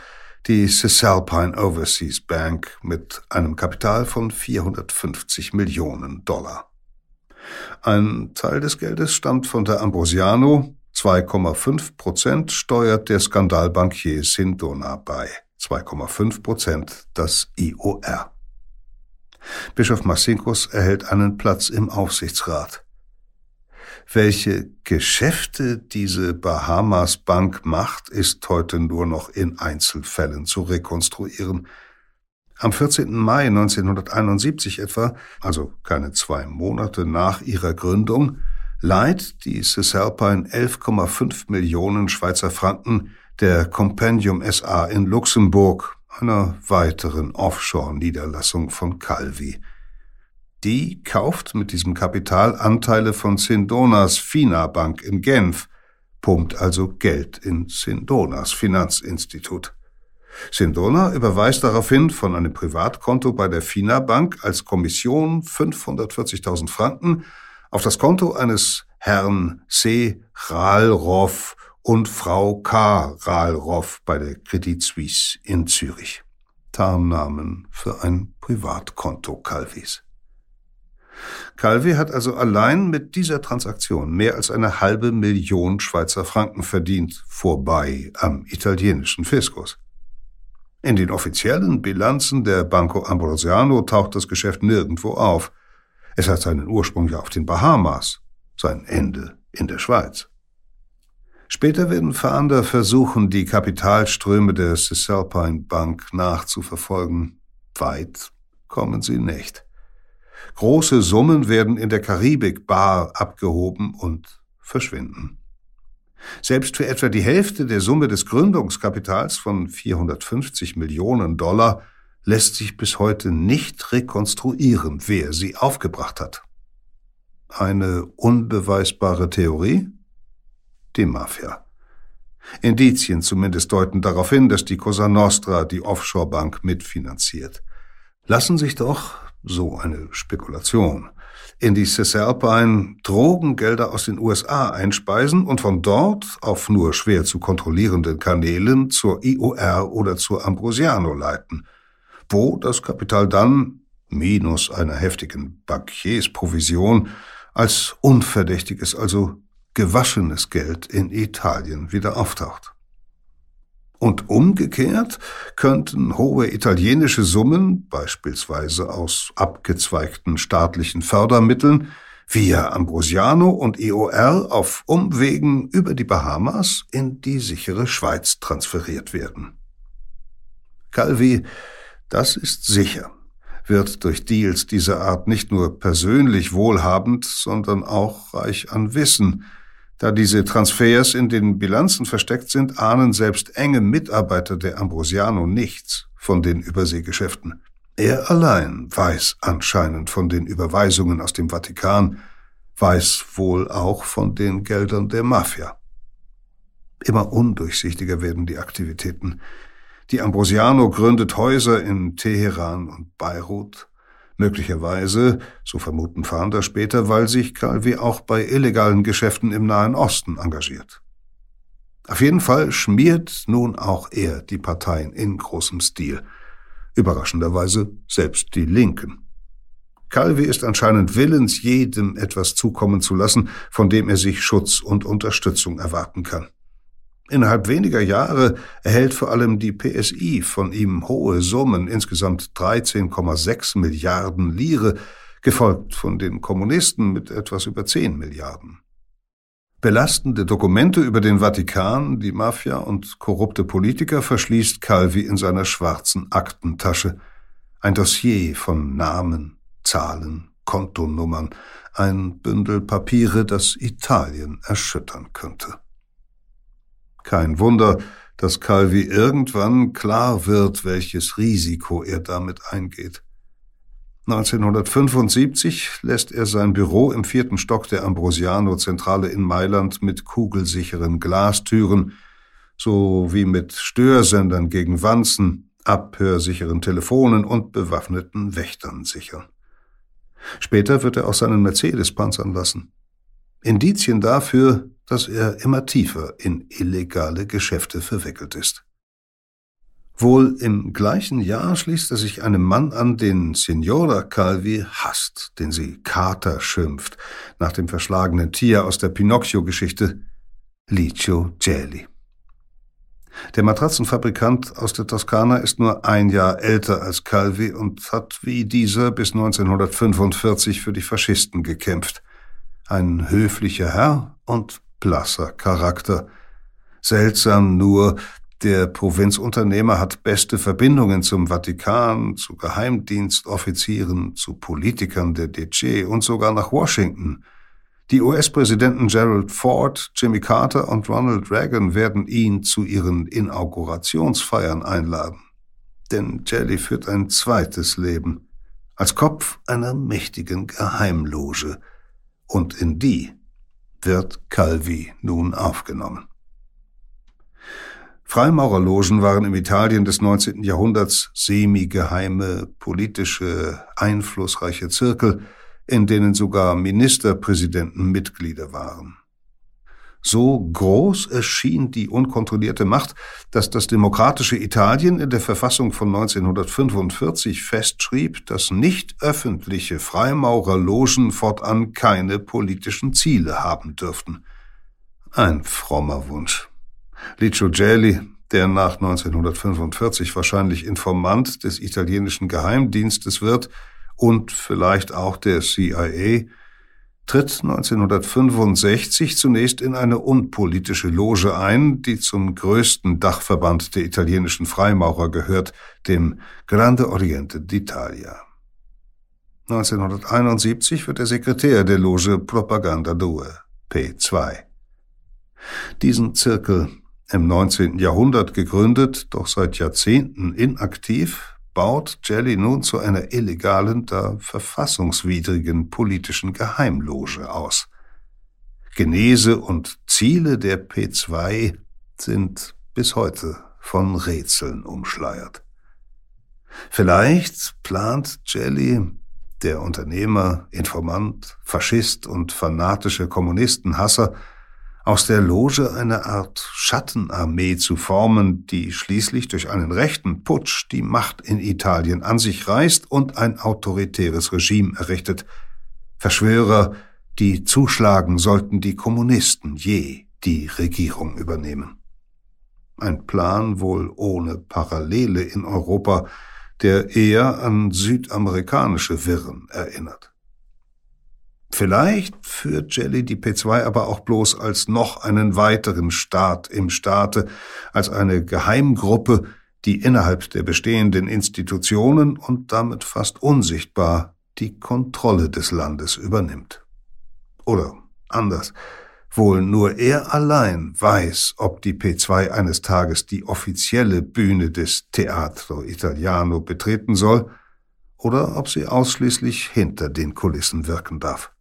die Cisalpine Overseas Bank mit einem Kapital von 450 Millionen Dollar. Ein Teil des Geldes stammt von der Ambrosiano, 2,5 Prozent steuert der Skandalbankier Sindona bei, 2,5 Prozent das IOR. Bischof Massinkos erhält einen Platz im Aufsichtsrat. Welche Geschäfte diese Bahamas Bank macht, ist heute nur noch in Einzelfällen zu rekonstruieren. Am 14. Mai 1971 etwa, also keine zwei Monate nach ihrer Gründung, leiht die Cisalpine 11,5 Millionen Schweizer Franken der Compendium SA in Luxemburg, einer weiteren Offshore-Niederlassung von Calvi. Die kauft mit diesem Kapital Anteile von Sindonas Fina Bank in Genf, pumpt also Geld in Sindonas Finanzinstitut. Sindona überweist daraufhin von einem Privatkonto bei der FINA Bank als Kommission 540.000 Franken auf das Konto eines Herrn C. Rahlroff und Frau K. Rahlroff bei der Credit Suisse in Zürich. Tarnnamen für ein Privatkonto Calvis. Calvi hat also allein mit dieser Transaktion mehr als eine halbe Million Schweizer Franken verdient, vorbei am italienischen Fiskus. In den offiziellen Bilanzen der Banco Ambrosiano taucht das Geschäft nirgendwo auf. Es hat seinen Ursprung ja auf den Bahamas, sein Ende in der Schweiz. Später werden Fahnder versuchen, die Kapitalströme der Cisalpine Bank nachzuverfolgen. Weit kommen sie nicht. Große Summen werden in der Karibik bar abgehoben und verschwinden. Selbst für etwa die Hälfte der Summe des Gründungskapitals von 450 Millionen Dollar lässt sich bis heute nicht rekonstruieren, wer sie aufgebracht hat. Eine unbeweisbare Theorie? Die Mafia. Indizien zumindest deuten darauf hin, dass die Cosa Nostra die Offshore-Bank mitfinanziert. Lassen sich doch, so eine Spekulation, in die Cisalpine Drogengelder aus den USA einspeisen und von dort auf nur schwer zu kontrollierenden Kanälen zur IOR oder zur Ambrosiano leiten, wo das Kapital dann, minus einer heftigen Bankiersprovision, als unverdächtiges, also gewaschenes Geld in Italien wieder auftaucht. Und umgekehrt könnten hohe italienische Summen, beispielsweise aus abgezweigten staatlichen Fördermitteln, via Ambrosiano und EOR auf Umwegen über die Bahamas in die sichere Schweiz transferiert werden. Calvi, das ist sicher, wird durch Deals dieser Art nicht nur persönlich wohlhabend, sondern auch reich an Wissen, da diese Transfers in den Bilanzen versteckt sind, ahnen selbst enge Mitarbeiter der Ambrosiano nichts von den Überseegeschäften. Er allein weiß anscheinend von den Überweisungen aus dem Vatikan, weiß wohl auch von den Geldern der Mafia. Immer undurchsichtiger werden die Aktivitäten. Die Ambrosiano gründet Häuser in Teheran und Beirut, Möglicherweise, so vermuten Fahnder später, weil sich Calvi auch bei illegalen Geschäften im Nahen Osten engagiert. Auf jeden Fall schmiert nun auch er die Parteien in großem Stil. Überraschenderweise selbst die Linken. Calvi ist anscheinend willens, jedem etwas zukommen zu lassen, von dem er sich Schutz und Unterstützung erwarten kann. Innerhalb weniger Jahre erhält vor allem die PSI von ihm hohe Summen, insgesamt 13,6 Milliarden Lire, gefolgt von den Kommunisten mit etwas über 10 Milliarden. Belastende Dokumente über den Vatikan, die Mafia und korrupte Politiker verschließt Calvi in seiner schwarzen Aktentasche. Ein Dossier von Namen, Zahlen, Kontonummern, ein Bündel Papiere, das Italien erschüttern könnte. Kein Wunder, dass Calvi irgendwann klar wird, welches Risiko er damit eingeht. 1975 lässt er sein Büro im vierten Stock der Ambrosiano-Zentrale in Mailand mit kugelsicheren Glastüren sowie mit Störsendern gegen Wanzen, abhörsicheren Telefonen und bewaffneten Wächtern sichern. Später wird er auch seinen Mercedes panzern lassen. Indizien dafür, dass er immer tiefer in illegale Geschäfte verwickelt ist. Wohl im gleichen Jahr schließt er sich einem Mann an, den Signora Calvi hasst, den sie Kater schimpft, nach dem verschlagenen Tier aus der Pinocchio-Geschichte, Licio Gelli. Der Matratzenfabrikant aus der Toskana ist nur ein Jahr älter als Calvi und hat wie dieser bis 1945 für die Faschisten gekämpft. Ein höflicher Herr und blasser Charakter. Seltsam nur, der Provinzunternehmer hat beste Verbindungen zum Vatikan, zu Geheimdienstoffizieren, zu Politikern der DC und sogar nach Washington. Die US-Präsidenten Gerald Ford, Jimmy Carter und Ronald Reagan werden ihn zu ihren Inaugurationsfeiern einladen. Denn Jelly führt ein zweites Leben als Kopf einer mächtigen Geheimloge. Und in die wird Calvi nun aufgenommen. Freimaurerlogen waren im Italien des 19. Jahrhunderts semi-geheime, politische, einflussreiche Zirkel, in denen sogar Ministerpräsidenten Mitglieder waren. So groß erschien die unkontrollierte Macht, dass das demokratische Italien in der Verfassung von 1945 festschrieb, dass nicht öffentliche Freimaurerlogen fortan keine politischen Ziele haben dürften. Ein frommer Wunsch. Licio Gelli, der nach 1945 wahrscheinlich Informant des italienischen Geheimdienstes wird und vielleicht auch der CIA, tritt 1965 zunächst in eine unpolitische Loge ein, die zum größten Dachverband der italienischen Freimaurer gehört, dem Grande Oriente d'Italia. 1971 wird er Sekretär der Loge Propaganda 2, P2. Diesen Zirkel im 19. Jahrhundert gegründet, doch seit Jahrzehnten inaktiv, baut Jelly nun zu einer illegalen, da verfassungswidrigen politischen Geheimloge aus. Genese und Ziele der P2 sind bis heute von Rätseln umschleiert. Vielleicht plant Jelly, der Unternehmer, Informant, Faschist und fanatische Kommunistenhasser, aus der Loge eine Art Schattenarmee zu formen, die schließlich durch einen rechten Putsch die Macht in Italien an sich reißt und ein autoritäres Regime errichtet. Verschwörer, die zuschlagen, sollten die Kommunisten je die Regierung übernehmen. Ein Plan wohl ohne Parallele in Europa, der eher an südamerikanische Wirren erinnert. Vielleicht führt Jelly die P2 aber auch bloß als noch einen weiteren Staat im Staate, als eine Geheimgruppe, die innerhalb der bestehenden Institutionen und damit fast unsichtbar die Kontrolle des Landes übernimmt. Oder anders, wohl nur er allein weiß, ob die P2 eines Tages die offizielle Bühne des Teatro Italiano betreten soll oder ob sie ausschließlich hinter den Kulissen wirken darf.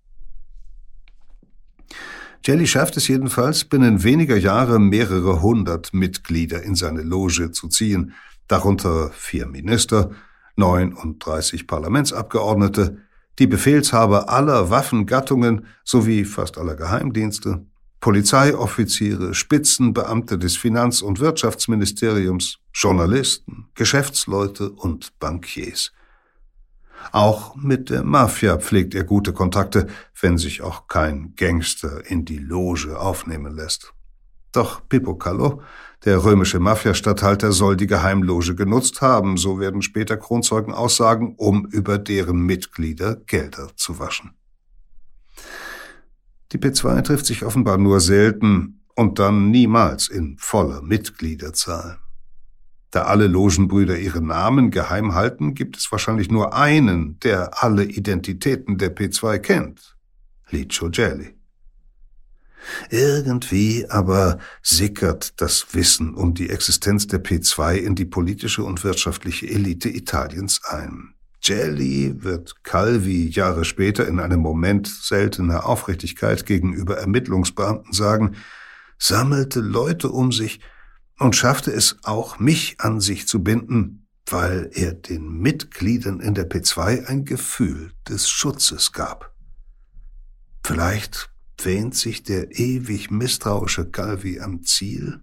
Jelly schafft es jedenfalls, binnen weniger Jahre mehrere hundert Mitglieder in seine Loge zu ziehen, darunter vier Minister, 39 Parlamentsabgeordnete, die Befehlshaber aller Waffengattungen sowie fast aller Geheimdienste, Polizeioffiziere, Spitzenbeamte des Finanz- und Wirtschaftsministeriums, Journalisten, Geschäftsleute und Bankiers. Auch mit der Mafia pflegt er gute Kontakte, wenn sich auch kein Gangster in die Loge aufnehmen lässt. Doch Pippo Callo, der römische Mafiastatthalter, soll die Geheimloge genutzt haben, so werden später Kronzeugen aussagen, um über deren Mitglieder Gelder zu waschen. Die P2 trifft sich offenbar nur selten und dann niemals in voller Mitgliederzahl. Da alle Logenbrüder ihre Namen geheim halten, gibt es wahrscheinlich nur einen, der alle Identitäten der P2 kennt. Licio Gelli. Irgendwie aber sickert das Wissen um die Existenz der P2 in die politische und wirtschaftliche Elite Italiens ein. Jelly wird Calvi Jahre später in einem Moment seltener Aufrichtigkeit gegenüber Ermittlungsbeamten sagen, sammelte Leute um sich und schaffte es auch, mich an sich zu binden, weil er den Mitgliedern in der P2 ein Gefühl des Schutzes gab. Vielleicht wähnt sich der ewig misstrauische Calvi am Ziel?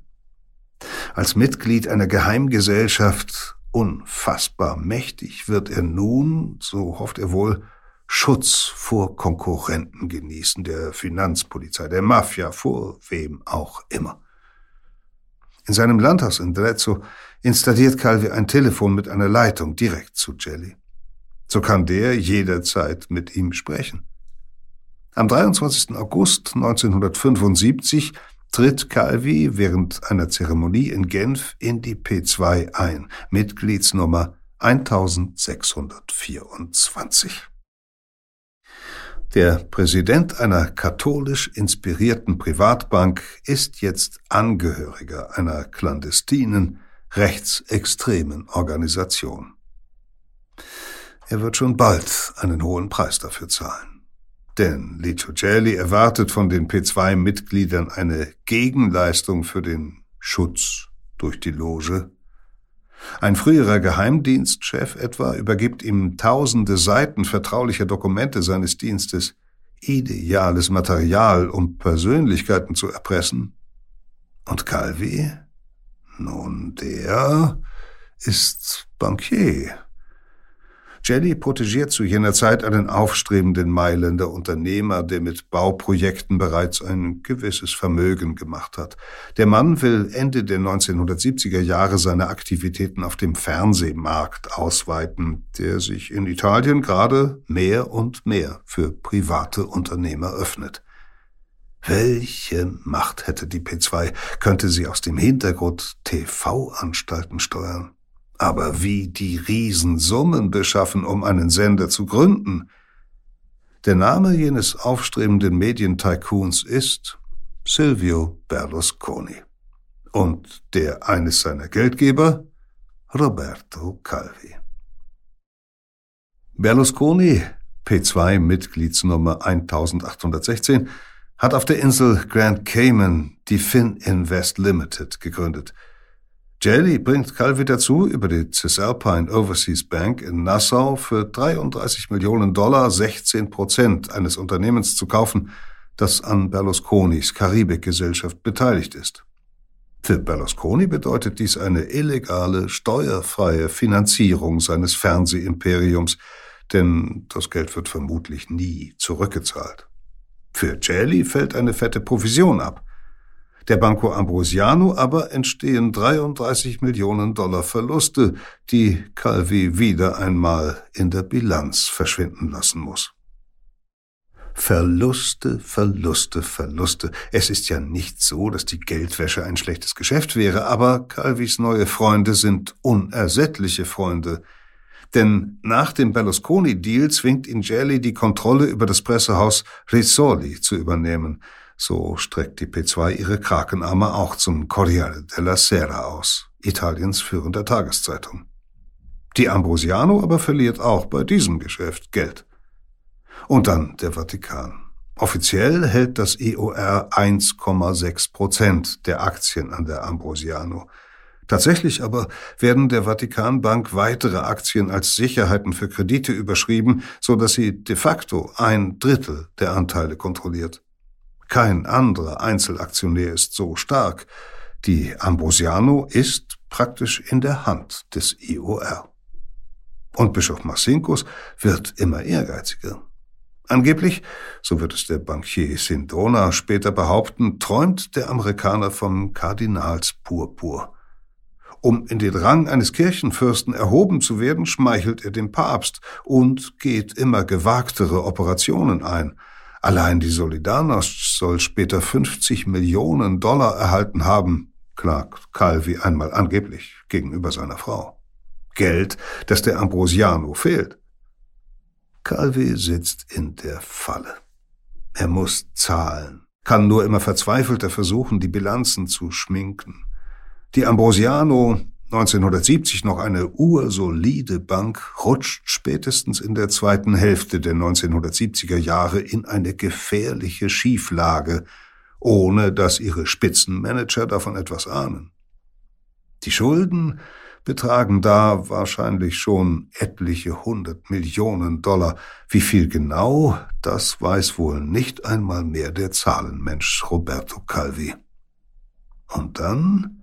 Als Mitglied einer Geheimgesellschaft unfassbar mächtig wird er nun, so hofft er wohl, Schutz vor Konkurrenten genießen, der Finanzpolizei, der Mafia, vor wem auch immer. In seinem Landhaus in Drezzo installiert Calvi ein Telefon mit einer Leitung direkt zu Jelly. So kann der jederzeit mit ihm sprechen. Am 23. August 1975 tritt Calvi während einer Zeremonie in Genf in die P2 ein, Mitgliedsnummer 1624. Der Präsident einer katholisch inspirierten Privatbank ist jetzt Angehöriger einer clandestinen, rechtsextremen Organisation. Er wird schon bald einen hohen Preis dafür zahlen. Denn Licio Gelli erwartet von den P2-Mitgliedern eine Gegenleistung für den Schutz durch die Loge. Ein früherer Geheimdienstchef etwa übergibt ihm tausende Seiten vertraulicher Dokumente seines Dienstes, ideales Material, um Persönlichkeiten zu erpressen. Und Calvi? Nun, der ist Bankier. Jelly protegiert zu jener Zeit einen aufstrebenden Mailänder Unternehmer, der mit Bauprojekten bereits ein gewisses Vermögen gemacht hat. Der Mann will Ende der 1970er Jahre seine Aktivitäten auf dem Fernsehmarkt ausweiten, der sich in Italien gerade mehr und mehr für private Unternehmer öffnet. Welche Macht hätte die P2? Könnte sie aus dem Hintergrund TV-Anstalten steuern? Aber wie die Riesensummen beschaffen, um einen Sender zu gründen? Der Name jenes aufstrebenden Medientycoons ist Silvio Berlusconi. Und der eines seiner Geldgeber? Roberto Calvi. Berlusconi, P2 Mitgliedsnummer 1816, hat auf der Insel Grand Cayman die Fin Invest Limited gegründet – Jelly bringt Calvi dazu, über die Cisalpine Overseas Bank in Nassau für 33 Millionen Dollar 16 Prozent eines Unternehmens zu kaufen, das an Berlusconis Karibikgesellschaft beteiligt ist. Für Berlusconi bedeutet dies eine illegale, steuerfreie Finanzierung seines Fernsehimperiums, denn das Geld wird vermutlich nie zurückgezahlt. Für Jelly fällt eine fette Provision ab. Der Banco Ambrosiano aber entstehen 33 Millionen Dollar Verluste, die Calvi wieder einmal in der Bilanz verschwinden lassen muss. Verluste, Verluste, Verluste. Es ist ja nicht so, dass die Geldwäsche ein schlechtes Geschäft wäre, aber Calvis neue Freunde sind unersättliche Freunde. Denn nach dem Berlusconi-Deal zwingt ihn Jelly die Kontrolle über das Pressehaus Risoli zu übernehmen. So streckt die P2 ihre Krakenarme auch zum Corriere della Sera aus, Italiens führender Tageszeitung. Die Ambrosiano aber verliert auch bei diesem Geschäft Geld. Und dann der Vatikan. Offiziell hält das EOR 1,6 Prozent der Aktien an der Ambrosiano. Tatsächlich aber werden der Vatikanbank weitere Aktien als Sicherheiten für Kredite überschrieben, so dass sie de facto ein Drittel der Anteile kontrolliert. Kein anderer Einzelaktionär ist so stark. Die Ambrosiano ist praktisch in der Hand des IOR. Und Bischof Marcinkus wird immer ehrgeiziger. Angeblich, so wird es der Bankier Sindona später behaupten, träumt der Amerikaner vom Kardinalspurpur. Um in den Rang eines Kirchenfürsten erhoben zu werden, schmeichelt er dem Papst und geht immer gewagtere Operationen ein – Allein die Solidarność soll später 50 Millionen Dollar erhalten haben, klagt Calvi einmal angeblich gegenüber seiner Frau. Geld, das der Ambrosiano fehlt. Calvi sitzt in der Falle. Er muss zahlen. kann nur immer verzweifelter versuchen, die Bilanzen zu schminken. Die Ambrosiano, 1970 noch eine ursolide Bank, rutscht spätestens in der zweiten Hälfte der 1970er Jahre in eine gefährliche Schieflage, ohne dass ihre Spitzenmanager davon etwas ahnen. Die Schulden betragen da wahrscheinlich schon etliche hundert Millionen Dollar. Wie viel genau, das weiß wohl nicht einmal mehr der Zahlenmensch Roberto Calvi. Und dann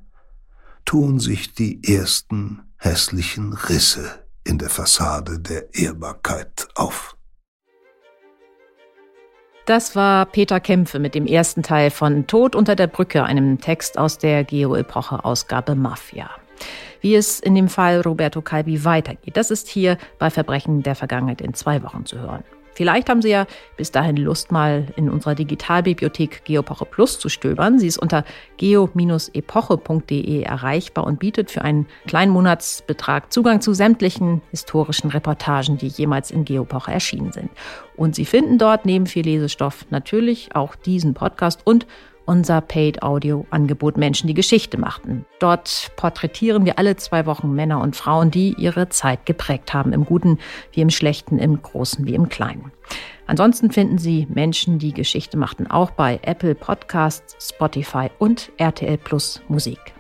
tun sich die ersten hässlichen Risse in der Fassade der Ehrbarkeit auf. Das war Peter Kämpfe mit dem ersten Teil von Tod unter der Brücke, einem Text aus der Geo-Epoche-Ausgabe Mafia. Wie es in dem Fall Roberto Calvi weitergeht, das ist hier bei Verbrechen der Vergangenheit in zwei Wochen zu hören. Vielleicht haben Sie ja bis dahin Lust, mal in unserer Digitalbibliothek Geopoche Plus zu stöbern. Sie ist unter geo-epoche.de erreichbar und bietet für einen kleinen Monatsbetrag Zugang zu sämtlichen historischen Reportagen, die jemals in Geopoche erschienen sind. Und Sie finden dort neben viel Lesestoff natürlich auch diesen Podcast und unser Paid-Audio-Angebot Menschen, die Geschichte machten. Dort porträtieren wir alle zwei Wochen Männer und Frauen, die ihre Zeit geprägt haben, im Guten wie im Schlechten, im Großen wie im Kleinen. Ansonsten finden Sie Menschen, die Geschichte machten, auch bei Apple Podcasts, Spotify und RTL Plus Musik.